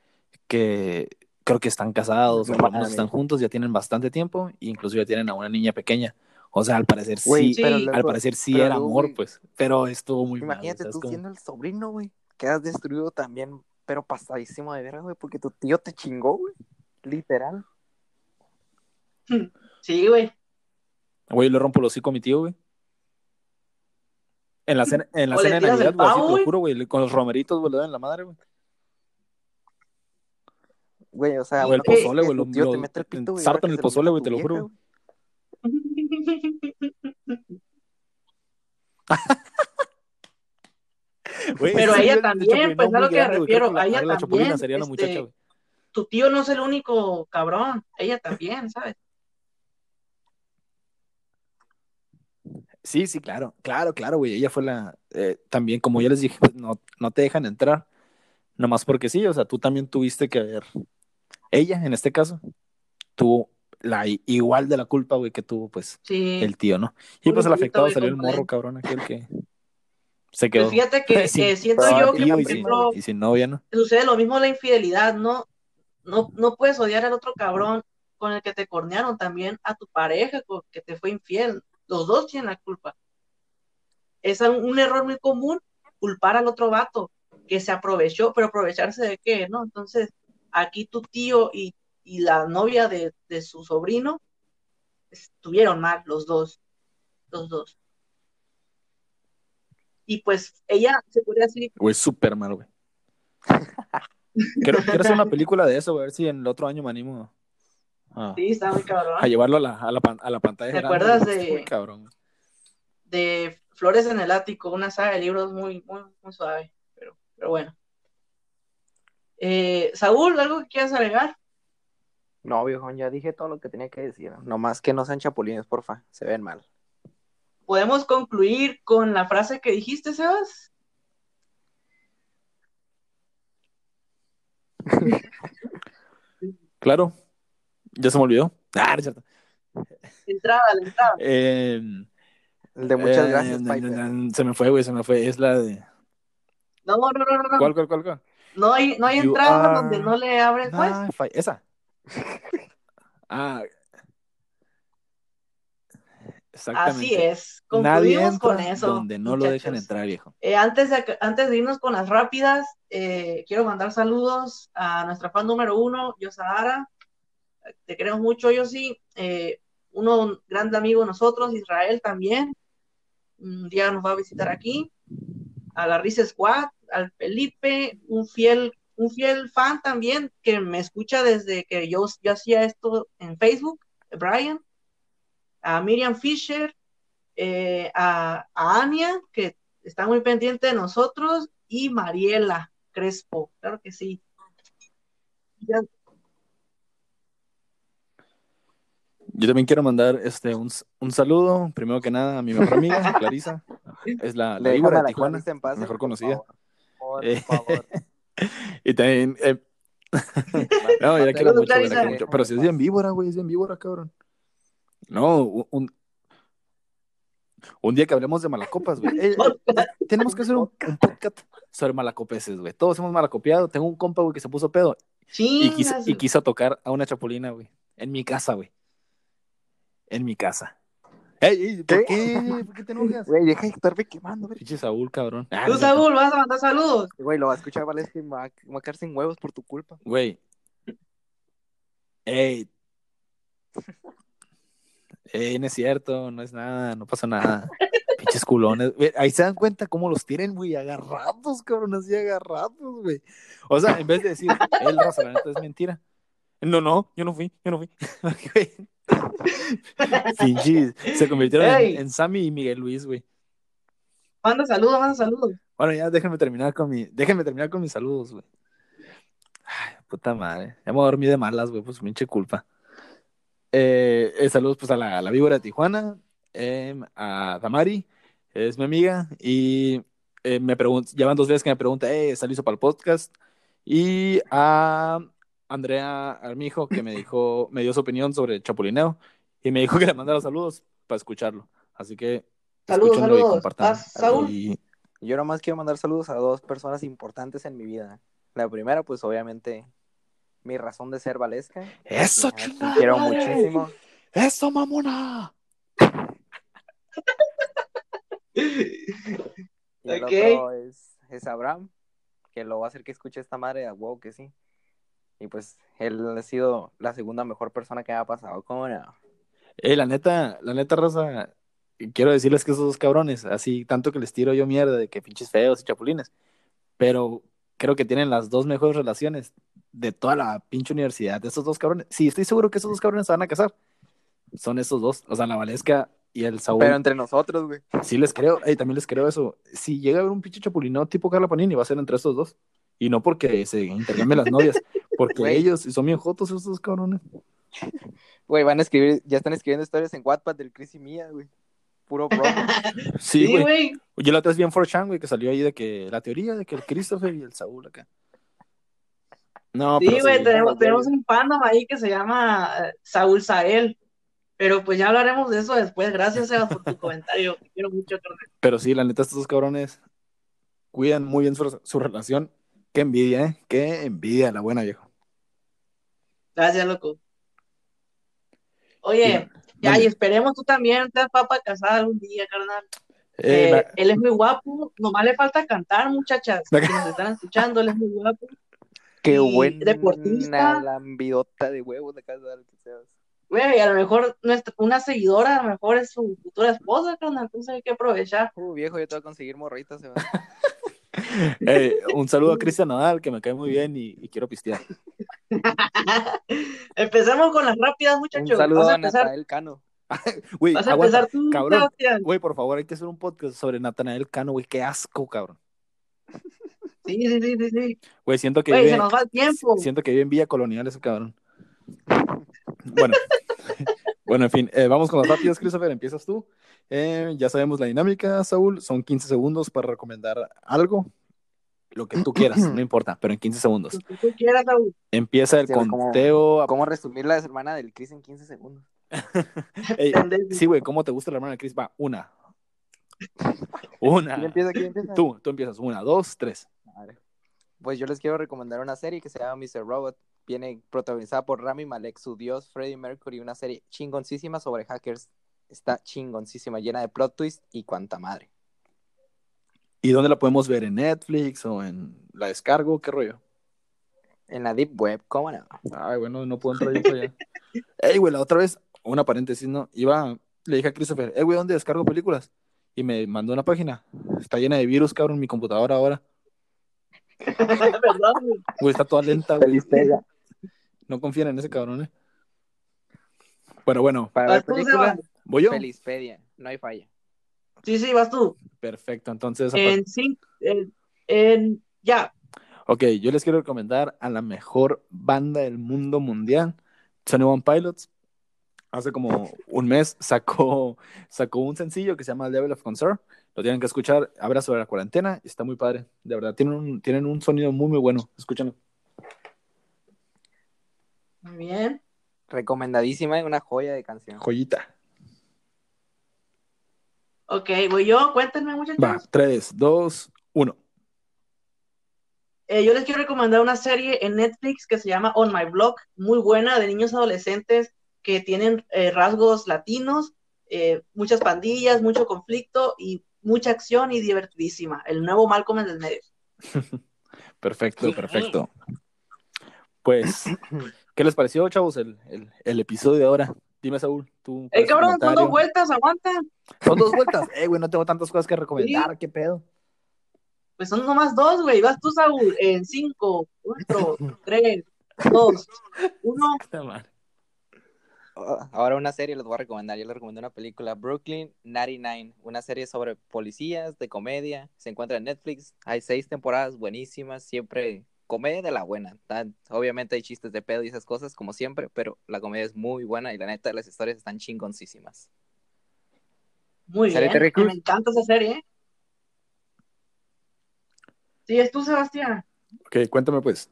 que creo que están casados, o No están juntos, ya tienen bastante tiempo, e incluso ya tienen a una niña pequeña. O sea, al parecer sí, pero al parecer sí pero era luego, amor, pues, pero estuvo muy mal. Imagínate ¿sabes tú cómo? siendo el sobrino, güey. Quedas destruido también, pero pasadísimo de verga, güey, porque tu tío te chingó, güey. Literal. Sí, güey. Güey, le rompo el hocico a mi tío, güey. En la cena, en la O cena de Navidad, güey, así te lo juro, güey, con los romeritos, güey, le dan en la madre, güey. Güey, o sea, O el pozole, güey, tu lo- tío lo- te mete el pito, güey. que el pozole, güey, te lo juro. güey. Pero ese ella también, pues, es a lo que. Creo refiero, la- a ella la también, sería la este, muchacha, güey. Tu tío no es el único cabrón, ella también, ¿sabes? Sí, sí, claro, claro, claro, güey. Ella fue la, eh, también, como ya les dije, pues, no, no te dejan entrar, nomás porque sí, o sea, tú también tuviste que ver. Ella, en este caso, tuvo la igual de la culpa, güey, que tuvo, pues, Sí. el tío, ¿no? Y pues el afectado salió el morro, cabrón, aquel que se quedó. Pues fíjate que, siento yo que, por y sin, ejemplo, y sin novia, ¿no? sucede lo mismo la infidelidad, ¿no? No, no puedes odiar al otro cabrón con el que te cornearon también a tu pareja con que te fue infiel. Los dos tienen la culpa. Es un, un error muy común culpar al otro vato que se aprovechó, pero aprovecharse de qué, ¿no? Entonces, aquí tu tío y, y la novia de, de su sobrino estuvieron mal, los dos, los dos. Y pues ella se podría decir, Güey, súper mal, güey. Quiero, quiero hacer una película de eso, güey, a ver si en el otro año me animo a, sí, está muy cabrón. a llevarlo a la, a la, pan- a la pantalla. ¿Te grande, acuerdas de- muy cabrón. de Flores en el Ático, una saga de libros muy, muy, muy suave, pero, pero bueno. Eh, Saúl, ¿algo que quieras agregar? No, viejo, ya dije todo lo que tenía que decir. Nomás que no sean chapulines, porfa. Se ven mal. ¿Podemos concluir con la frase que dijiste, Sebas? Claro. Ya se me olvidó. Ah, cierto. Entrada, la entrada. Eh, El de muchas eh, gracias, Piper. se me fue, güey, se me fue. Es la de. No, no, no, no, no. ¿Cuál, cuál, cuál, cuál? No hay, no hay You entrada are donde no le abres, pues. Ah, esa. Ah. Exactamente. Así es. Nadie Concluimos entra con eso. donde no lo dejan entrar, viejo. Eh, antes, de, antes de irnos con las rápidas, eh, quiero mandar saludos a nuestra fan número uno, Yosahara. Te queremos mucho, Yosi. Eh, uno un gran amigo de nosotros, Israel también. Un día nos va a visitar aquí. A la Rice Squad, al Felipe, un fiel, un fiel fan también que me escucha desde que yo, yo hacía esto en Facebook, Brian. A Miriam Fisher, eh, a, Ania, que está muy pendiente de nosotros, y Mariela Crespo, claro que sí. Yo también quiero mandar este un, un saludo, primero que nada, a mi mejor amiga, Clarisa. Es la, la víbora de Tijuana, Clarisa en paz, mejor por conocida. Por Eh, favor. Y también, eh, no, yo la quiero mucho, güey, la Clarisa. quiero mucho. Pero si es bien víbora, güey, es bien víbora, cabrón. No, un, un, día que hablemos de malacopas, güey. Eh, eh, tenemos que hacer un, un podcast sobre malacopeses, güey. Todos hemos malacopiado. Tengo un compa, güey, que se puso pedo y quiso, Chingas. y quiso tocar a una chapulina, güey. En mi casa, güey. En mi casa. Ey, ey, ¿por qué? ¿Por qué te enojas? Güey, deja de estarme quemando, güey. Pinche Saúl, cabrón. Ah, Tú, Saúl, vas a mandar saludos. Güey, lo va a escuchar Valesca y va, a- me va a quedar sin huevos por tu culpa. Güey. Ey. Ey, no es cierto, no es nada, no pasa nada. Pinches culones. Güey, Ahí se dan cuenta cómo los tienen, güey, agarrados, cabrón, así agarrados, güey. O sea, en vez de decir, el raza, la neta es mentira. No, no, yo no fui, yo no fui. Pinches, se convirtieron en- Sammy y Miguel Luis, güey. Manda saludos, manda saludos. Bueno, ya déjenme terminar con mi, déjenme terminar con mis saludos, güey. Ay, puta madre. Ya me dormí de malas, güey, pues pinche culpa. Eh, eh, saludos pues a la, a la víbora de Tijuana, em, a Damari, es mi amiga, y eh, me pregunta, llevan dos veces que me pregunta, eh, ¿está listo para el podcast? Y a Andrea Armijo, que me dijo, me dio su opinión sobre el chapulineo, y me dijo que le mandara saludos para escucharlo. Así que Saludos, y saludos. Y- Yo nomás quiero mandar saludos a dos personas importantes en mi vida. La primera, pues obviamente, mi razón de ser Valesca. ¡Eso, chingada Quiero madre! muchísimo. ¡Eso, mamona! Y el otro es, es Abraham, que lo va a hacer que escuche esta madre a huevo que sí. Y pues él ha sido la segunda mejor persona que me ha pasado. ¿Cómo no? Eh, la neta, la neta, raza, quiero decirles que esos dos cabrones, así tanto que les tiro yo mierda de que pinches feos y chapulines, pero creo que tienen las dos mejores relaciones de toda la pinche universidad de esos dos cabrones. Sí, estoy seguro que esos dos cabrones se van a casar. Son esos dos, o sea, la Valesca y el Saúl. Pero entre nosotros, güey. Sí les creo, Ey, también les creo eso. Si llega a haber un pinche chapulino tipo Carla Panini, va a ser entre estos dos. Y no porque se intercambien las novias, porque ellos son bien jotos esos dos cabrones. Güey, van a escribir, ya están escribiendo historias en Wattpad del Chris y Mía, güey. Puro bro. Sí, Sí, güey. güey. Yo la otra vez vi en 4chan, güey, que salió ahí de que la teoría de que el Christopher y el Saúl acá. No, Sí, pero güey, sí. tenemos, tenemos un fandom ahí que se llama eh, Saúl Sael. Pero pues ya hablaremos de eso después. Gracias, Sebas, por tu comentario. Te quiero mucho, carnal. Pero sí, la neta, estos dos cabrones cuidan muy bien su, su relación. Qué envidia, ¿eh? Qué envidia, la buena viejo. Gracias, loco. Oye, ya, y esperemos tú también te papa casada algún día, carnal. Eh, Eh, él es muy guapo, nomás le falta cantar, muchachas. Que nos están escuchando, él es muy guapo. Qué Y buena deportista. lambidota de huevos de casa que seas. Güey, a lo mejor nuestra, una seguidora, a lo mejor es su futura esposa, carnal. Entonces hay que aprovechar. Uh, viejo, yo te voy a conseguir morritas, se va. eh, un saludo a Cristian Nadal, que me cae muy bien y, y quiero pistear. Empecemos con las rápidas, Un muchachos. saludo Vas a empezar, Natanael Cano. Güey, vas a aguanta. empezar tú, cabrón. Güey, por favor, hay que hacer un podcast sobre Natanael Cano, güey. Qué asco, cabrón. Sí, sí, sí, sí, sí. Güey, siento que vive, se nos va el tiempo. siento que vive en Villa Colonial ese cabrón. Bueno, bueno, en fin, eh, vamos con las rápidas, Christopher, empiezas tú. Eh, ya sabemos la dinámica, Saúl, son 15 segundos para recomendar algo, lo que tú quieras, no importa, pero en 15 segundos. Lo que tú quieras, Saúl. Empieza el Sí, güey, ¿cómo- conteo. a- ¿Cómo resumir la semana del Chris en 15 segundos? Ey, sí, güey, ¿cómo te gusta la hermana de Chris? Va, una. Una. ¿Quién empieza? ¿Quién empieza? Tú, tú empiezas. Una, dos, tres. Madre. Pues yo les quiero recomendar una serie que se llama Mr. Robot. Viene protagonizada por Rami Malek, su dios Freddie Mercury, una serie chingoncísima sobre hackers. Está chingoncísima, llena de plot twist y cuanta madre. ¿Y dónde la podemos ver? ¿En Netflix o en la descargo? ¿Qué rollo? En la Deep Web, ¿cómo no? Ay, bueno, no puedo entrar yo para allá. Ey, güey, la otra vez, una paréntesis, ¿no? Iba, le dije a Christopher, ey, güey, ¿dónde descargo películas? Y me mandó una página. Está llena de virus, cabrón, mi computadora ahora. ¿Verdad, güey? Güey, está toda lenta, güey. No confíen en ese cabrón, ¿eh? Bueno, bueno, Para ver películas. ¿voy yo? Felizpedia, no hay falla. Sí, sí, vas tú. Perfecto, entonces, En cinco, en, en- ya. Ok, yo les quiero recomendar a la mejor banda del mundo mundial, Sunny One Pilots. Hace como un mes sacó, sacó un sencillo que se llama Level of Concern. Lo tienen que escuchar. Habla sobre la cuarentena. y Está muy padre. De verdad, tienen un, tienen un sonido muy, muy bueno. Escúchenlo. Muy bien. Recomendadísima y una joya de canción. Joyita. Ok, voy yo. Cuéntenme, muchachos. Va, 3, 2, 1. Eh, yo les quiero recomendar una serie en Netflix que se llama On My Block, muy buena, de niños adolescentes que tienen eh, rasgos latinos, eh, muchas pandillas, mucho conflicto y mucha acción y divertidísima. El nuevo Malcolm en el medio. Perfecto, perfecto. Pues, ¿qué les pareció, chavos, el, el, el episodio de ahora? Dime, Saúl, tú. ¡Eh, ¿cuál es tu cabrón! Son dos vueltas, aguanta. Son dos vueltas. Eh, güey, no tengo tantas cosas que recomendar. ¿Qué pedo? Pues son nomás dos, güey. Vas tú, Saúl, en cinco, cuatro, tres, dos, uno. Ah, Ahora una serie les voy a recomendar. Yo les recomiendo una película, Brooklyn 99, una serie sobre policías de comedia. Se encuentra en Netflix. Hay seis temporadas buenísimas, siempre comedia de la buena. Tan- obviamente hay chistes de pedo y esas cosas, como siempre, pero la comedia es muy buena y la neta las historias están chingoncísimas. Muy ¿Serie bien. Me encanta esa serie, ¿eh? Sí, es tú, Sebastián. Ok, cuéntame pues.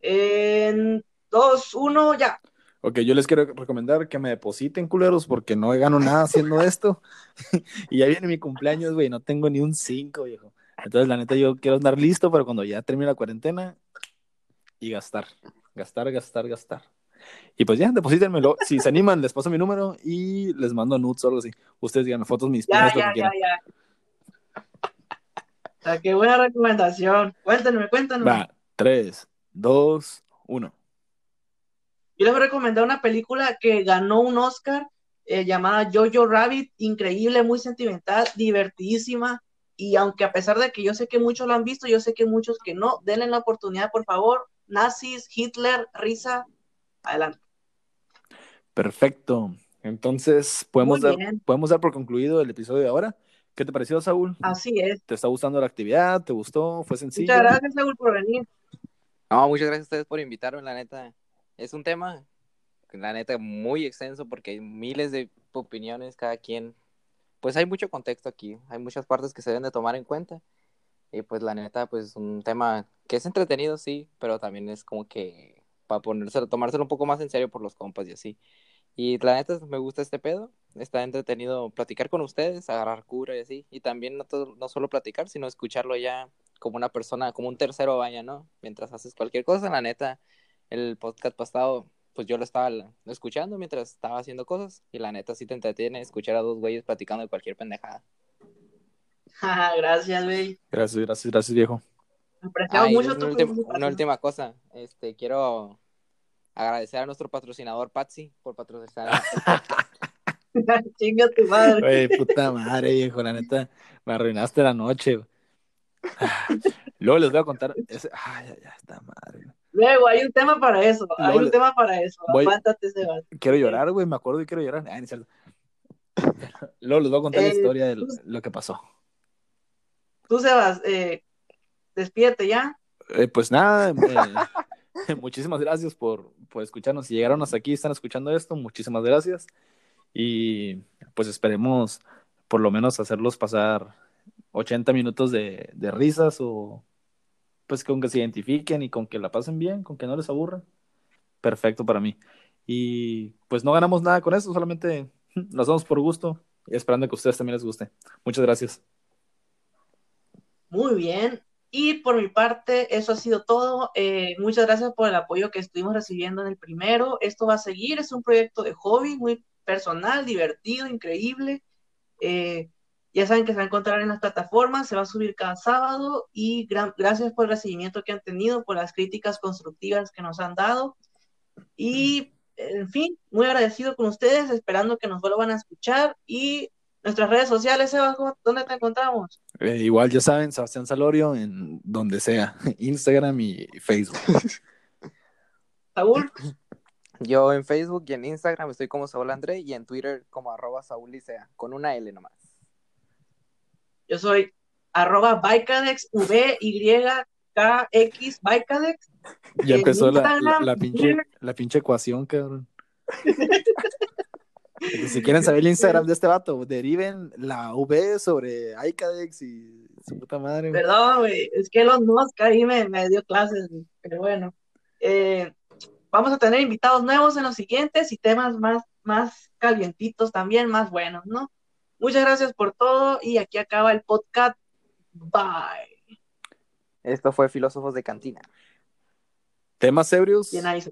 En dos, uno, ya. Ok, yo les quiero recomendar que me depositen, culeros, porque no gano nada haciendo esto. y ya viene mi cumpleaños, güey, no tengo ni un 5, viejo. Entonces, la neta, yo quiero andar listo para cuando ya termine la cuarentena y gastar. Gastar, gastar, gastar. Y pues ya, deposítenmelo. Si se animan, les paso mi número y les mando nudes o algo así. Ustedes díganme fotos, mis Ya, pies, lo que ya, quieran. ya. O sea, qué buena recomendación. Cuéntenme, cuéntenme. Va, 3, 2, 1. Yo les voy a recomendar una película que ganó un Oscar eh, llamada Jojo Rabbit, increíble, muy sentimental, divertidísima. Y aunque a pesar de que yo sé que muchos lo han visto, yo sé que muchos que no, denle la oportunidad, por favor. Nazis, Hitler, risa, adelante. Perfecto. Entonces, podemos dar, podemos dar por concluido el episodio de ahora. ¿Qué te pareció, Saúl? Así es. ¿Te está gustando la actividad? ¿Te gustó? ¿Fue sencillo? Muchas gracias, Saúl, por venir. No, muchas gracias a ustedes por invitarme, la neta. Es un tema, la neta, muy extenso porque hay miles de opiniones, cada quien. Pues hay mucho contexto aquí, hay muchas partes que se deben de tomar en cuenta. Y pues la neta, pues un tema que es entretenido, sí, pero también es como que para ponérselo, tomárselo un poco más en serio por los compas y así. Y la neta, me gusta este pedo. Está entretenido platicar con ustedes, agarrar cura y así. Y también no, no solo platicar, sino escucharlo ya como una persona, como un tercero vaya, ¿no? Mientras haces cualquier cosa, la neta, el podcast pasado, pues yo lo estaba escuchando mientras estaba haciendo cosas. Y la neta, sí te entretiene escuchar a dos güeyes platicando de cualquier pendejada. gracias, güey. Gracias, gracias, gracias, viejo. Ah, mucho una, tu última, participación. una última cosa, este, quiero agradecer a nuestro patrocinador Patsy por patrocinar. Chinga tu madre. Güey, puta madre, viejo, la neta, me arruinaste la noche. Ah, Luego les voy a contar. Ese... Ay, ay, ay, esta madre. Luego, hay un tema para eso. Hay Luego- un tema para eso. Voy- Aguántate, Sebas. Quiero llorar, güey, me acuerdo y quiero llorar. Ay, no cierto. Luego les voy a contar la Eh, historia de pues- lo que pasó. Tú, Sebas, eh, despídete ya. Eh, pues nada, eh, muchísimas gracias por, por escucharnos. Si llegaron hasta aquí y están escuchando esto, muchísimas gracias. Y pues esperemos por lo menos hacerlos pasar 80 minutos de, de risas o pues con que se identifiquen y con que la pasen bien, con que no les aburra. Perfecto para mí. Y pues no ganamos nada con esto, solamente lo hacemos por gusto y esperando que a ustedes también les guste. Muchas gracias. Muy bien. Y por mi parte, eso ha sido todo. Eh, muchas gracias por el apoyo que estuvimos recibiendo en el primero. Esto va a seguir, es un proyecto de hobby muy personal, divertido, increíble. Eh, ya saben que se va a encontrar en las plataformas, se va a subir cada sábado y gracias por el recibimiento que han tenido, por las críticas constructivas que nos han dado. Y, en fin, muy agradecido con ustedes, esperando que nos vuelvan a escuchar y nuestras redes sociales, Eva, ¿dónde te encontramos? Eh, igual ya saben, Sebastián Salorio en donde sea, Instagram y Facebook. Saúl. Yo en Facebook y en Instagram estoy como Saúl André y en Twitter como arroba Saúl Licea, con una L nomás. Yo soy arroba Bycadex, V, Y, K, X, Bycadex. Ya empezó la, la, pinche, la pinche ecuación, cabrón. si quieren saber el Instagram de este vato, deriven la V sobre Icadex y su puta madre. Perdón, güey, es que los Musk ahí me, me dio clases, pero bueno. Eh, vamos a tener invitados nuevos en los siguientes y temas más, más calientitos también, más buenos, ¿no? Muchas gracias por todo y aquí acaba el podcast. Bye. Esto fue Filósofos de Cantina. Temas ebrios. Bien ahí.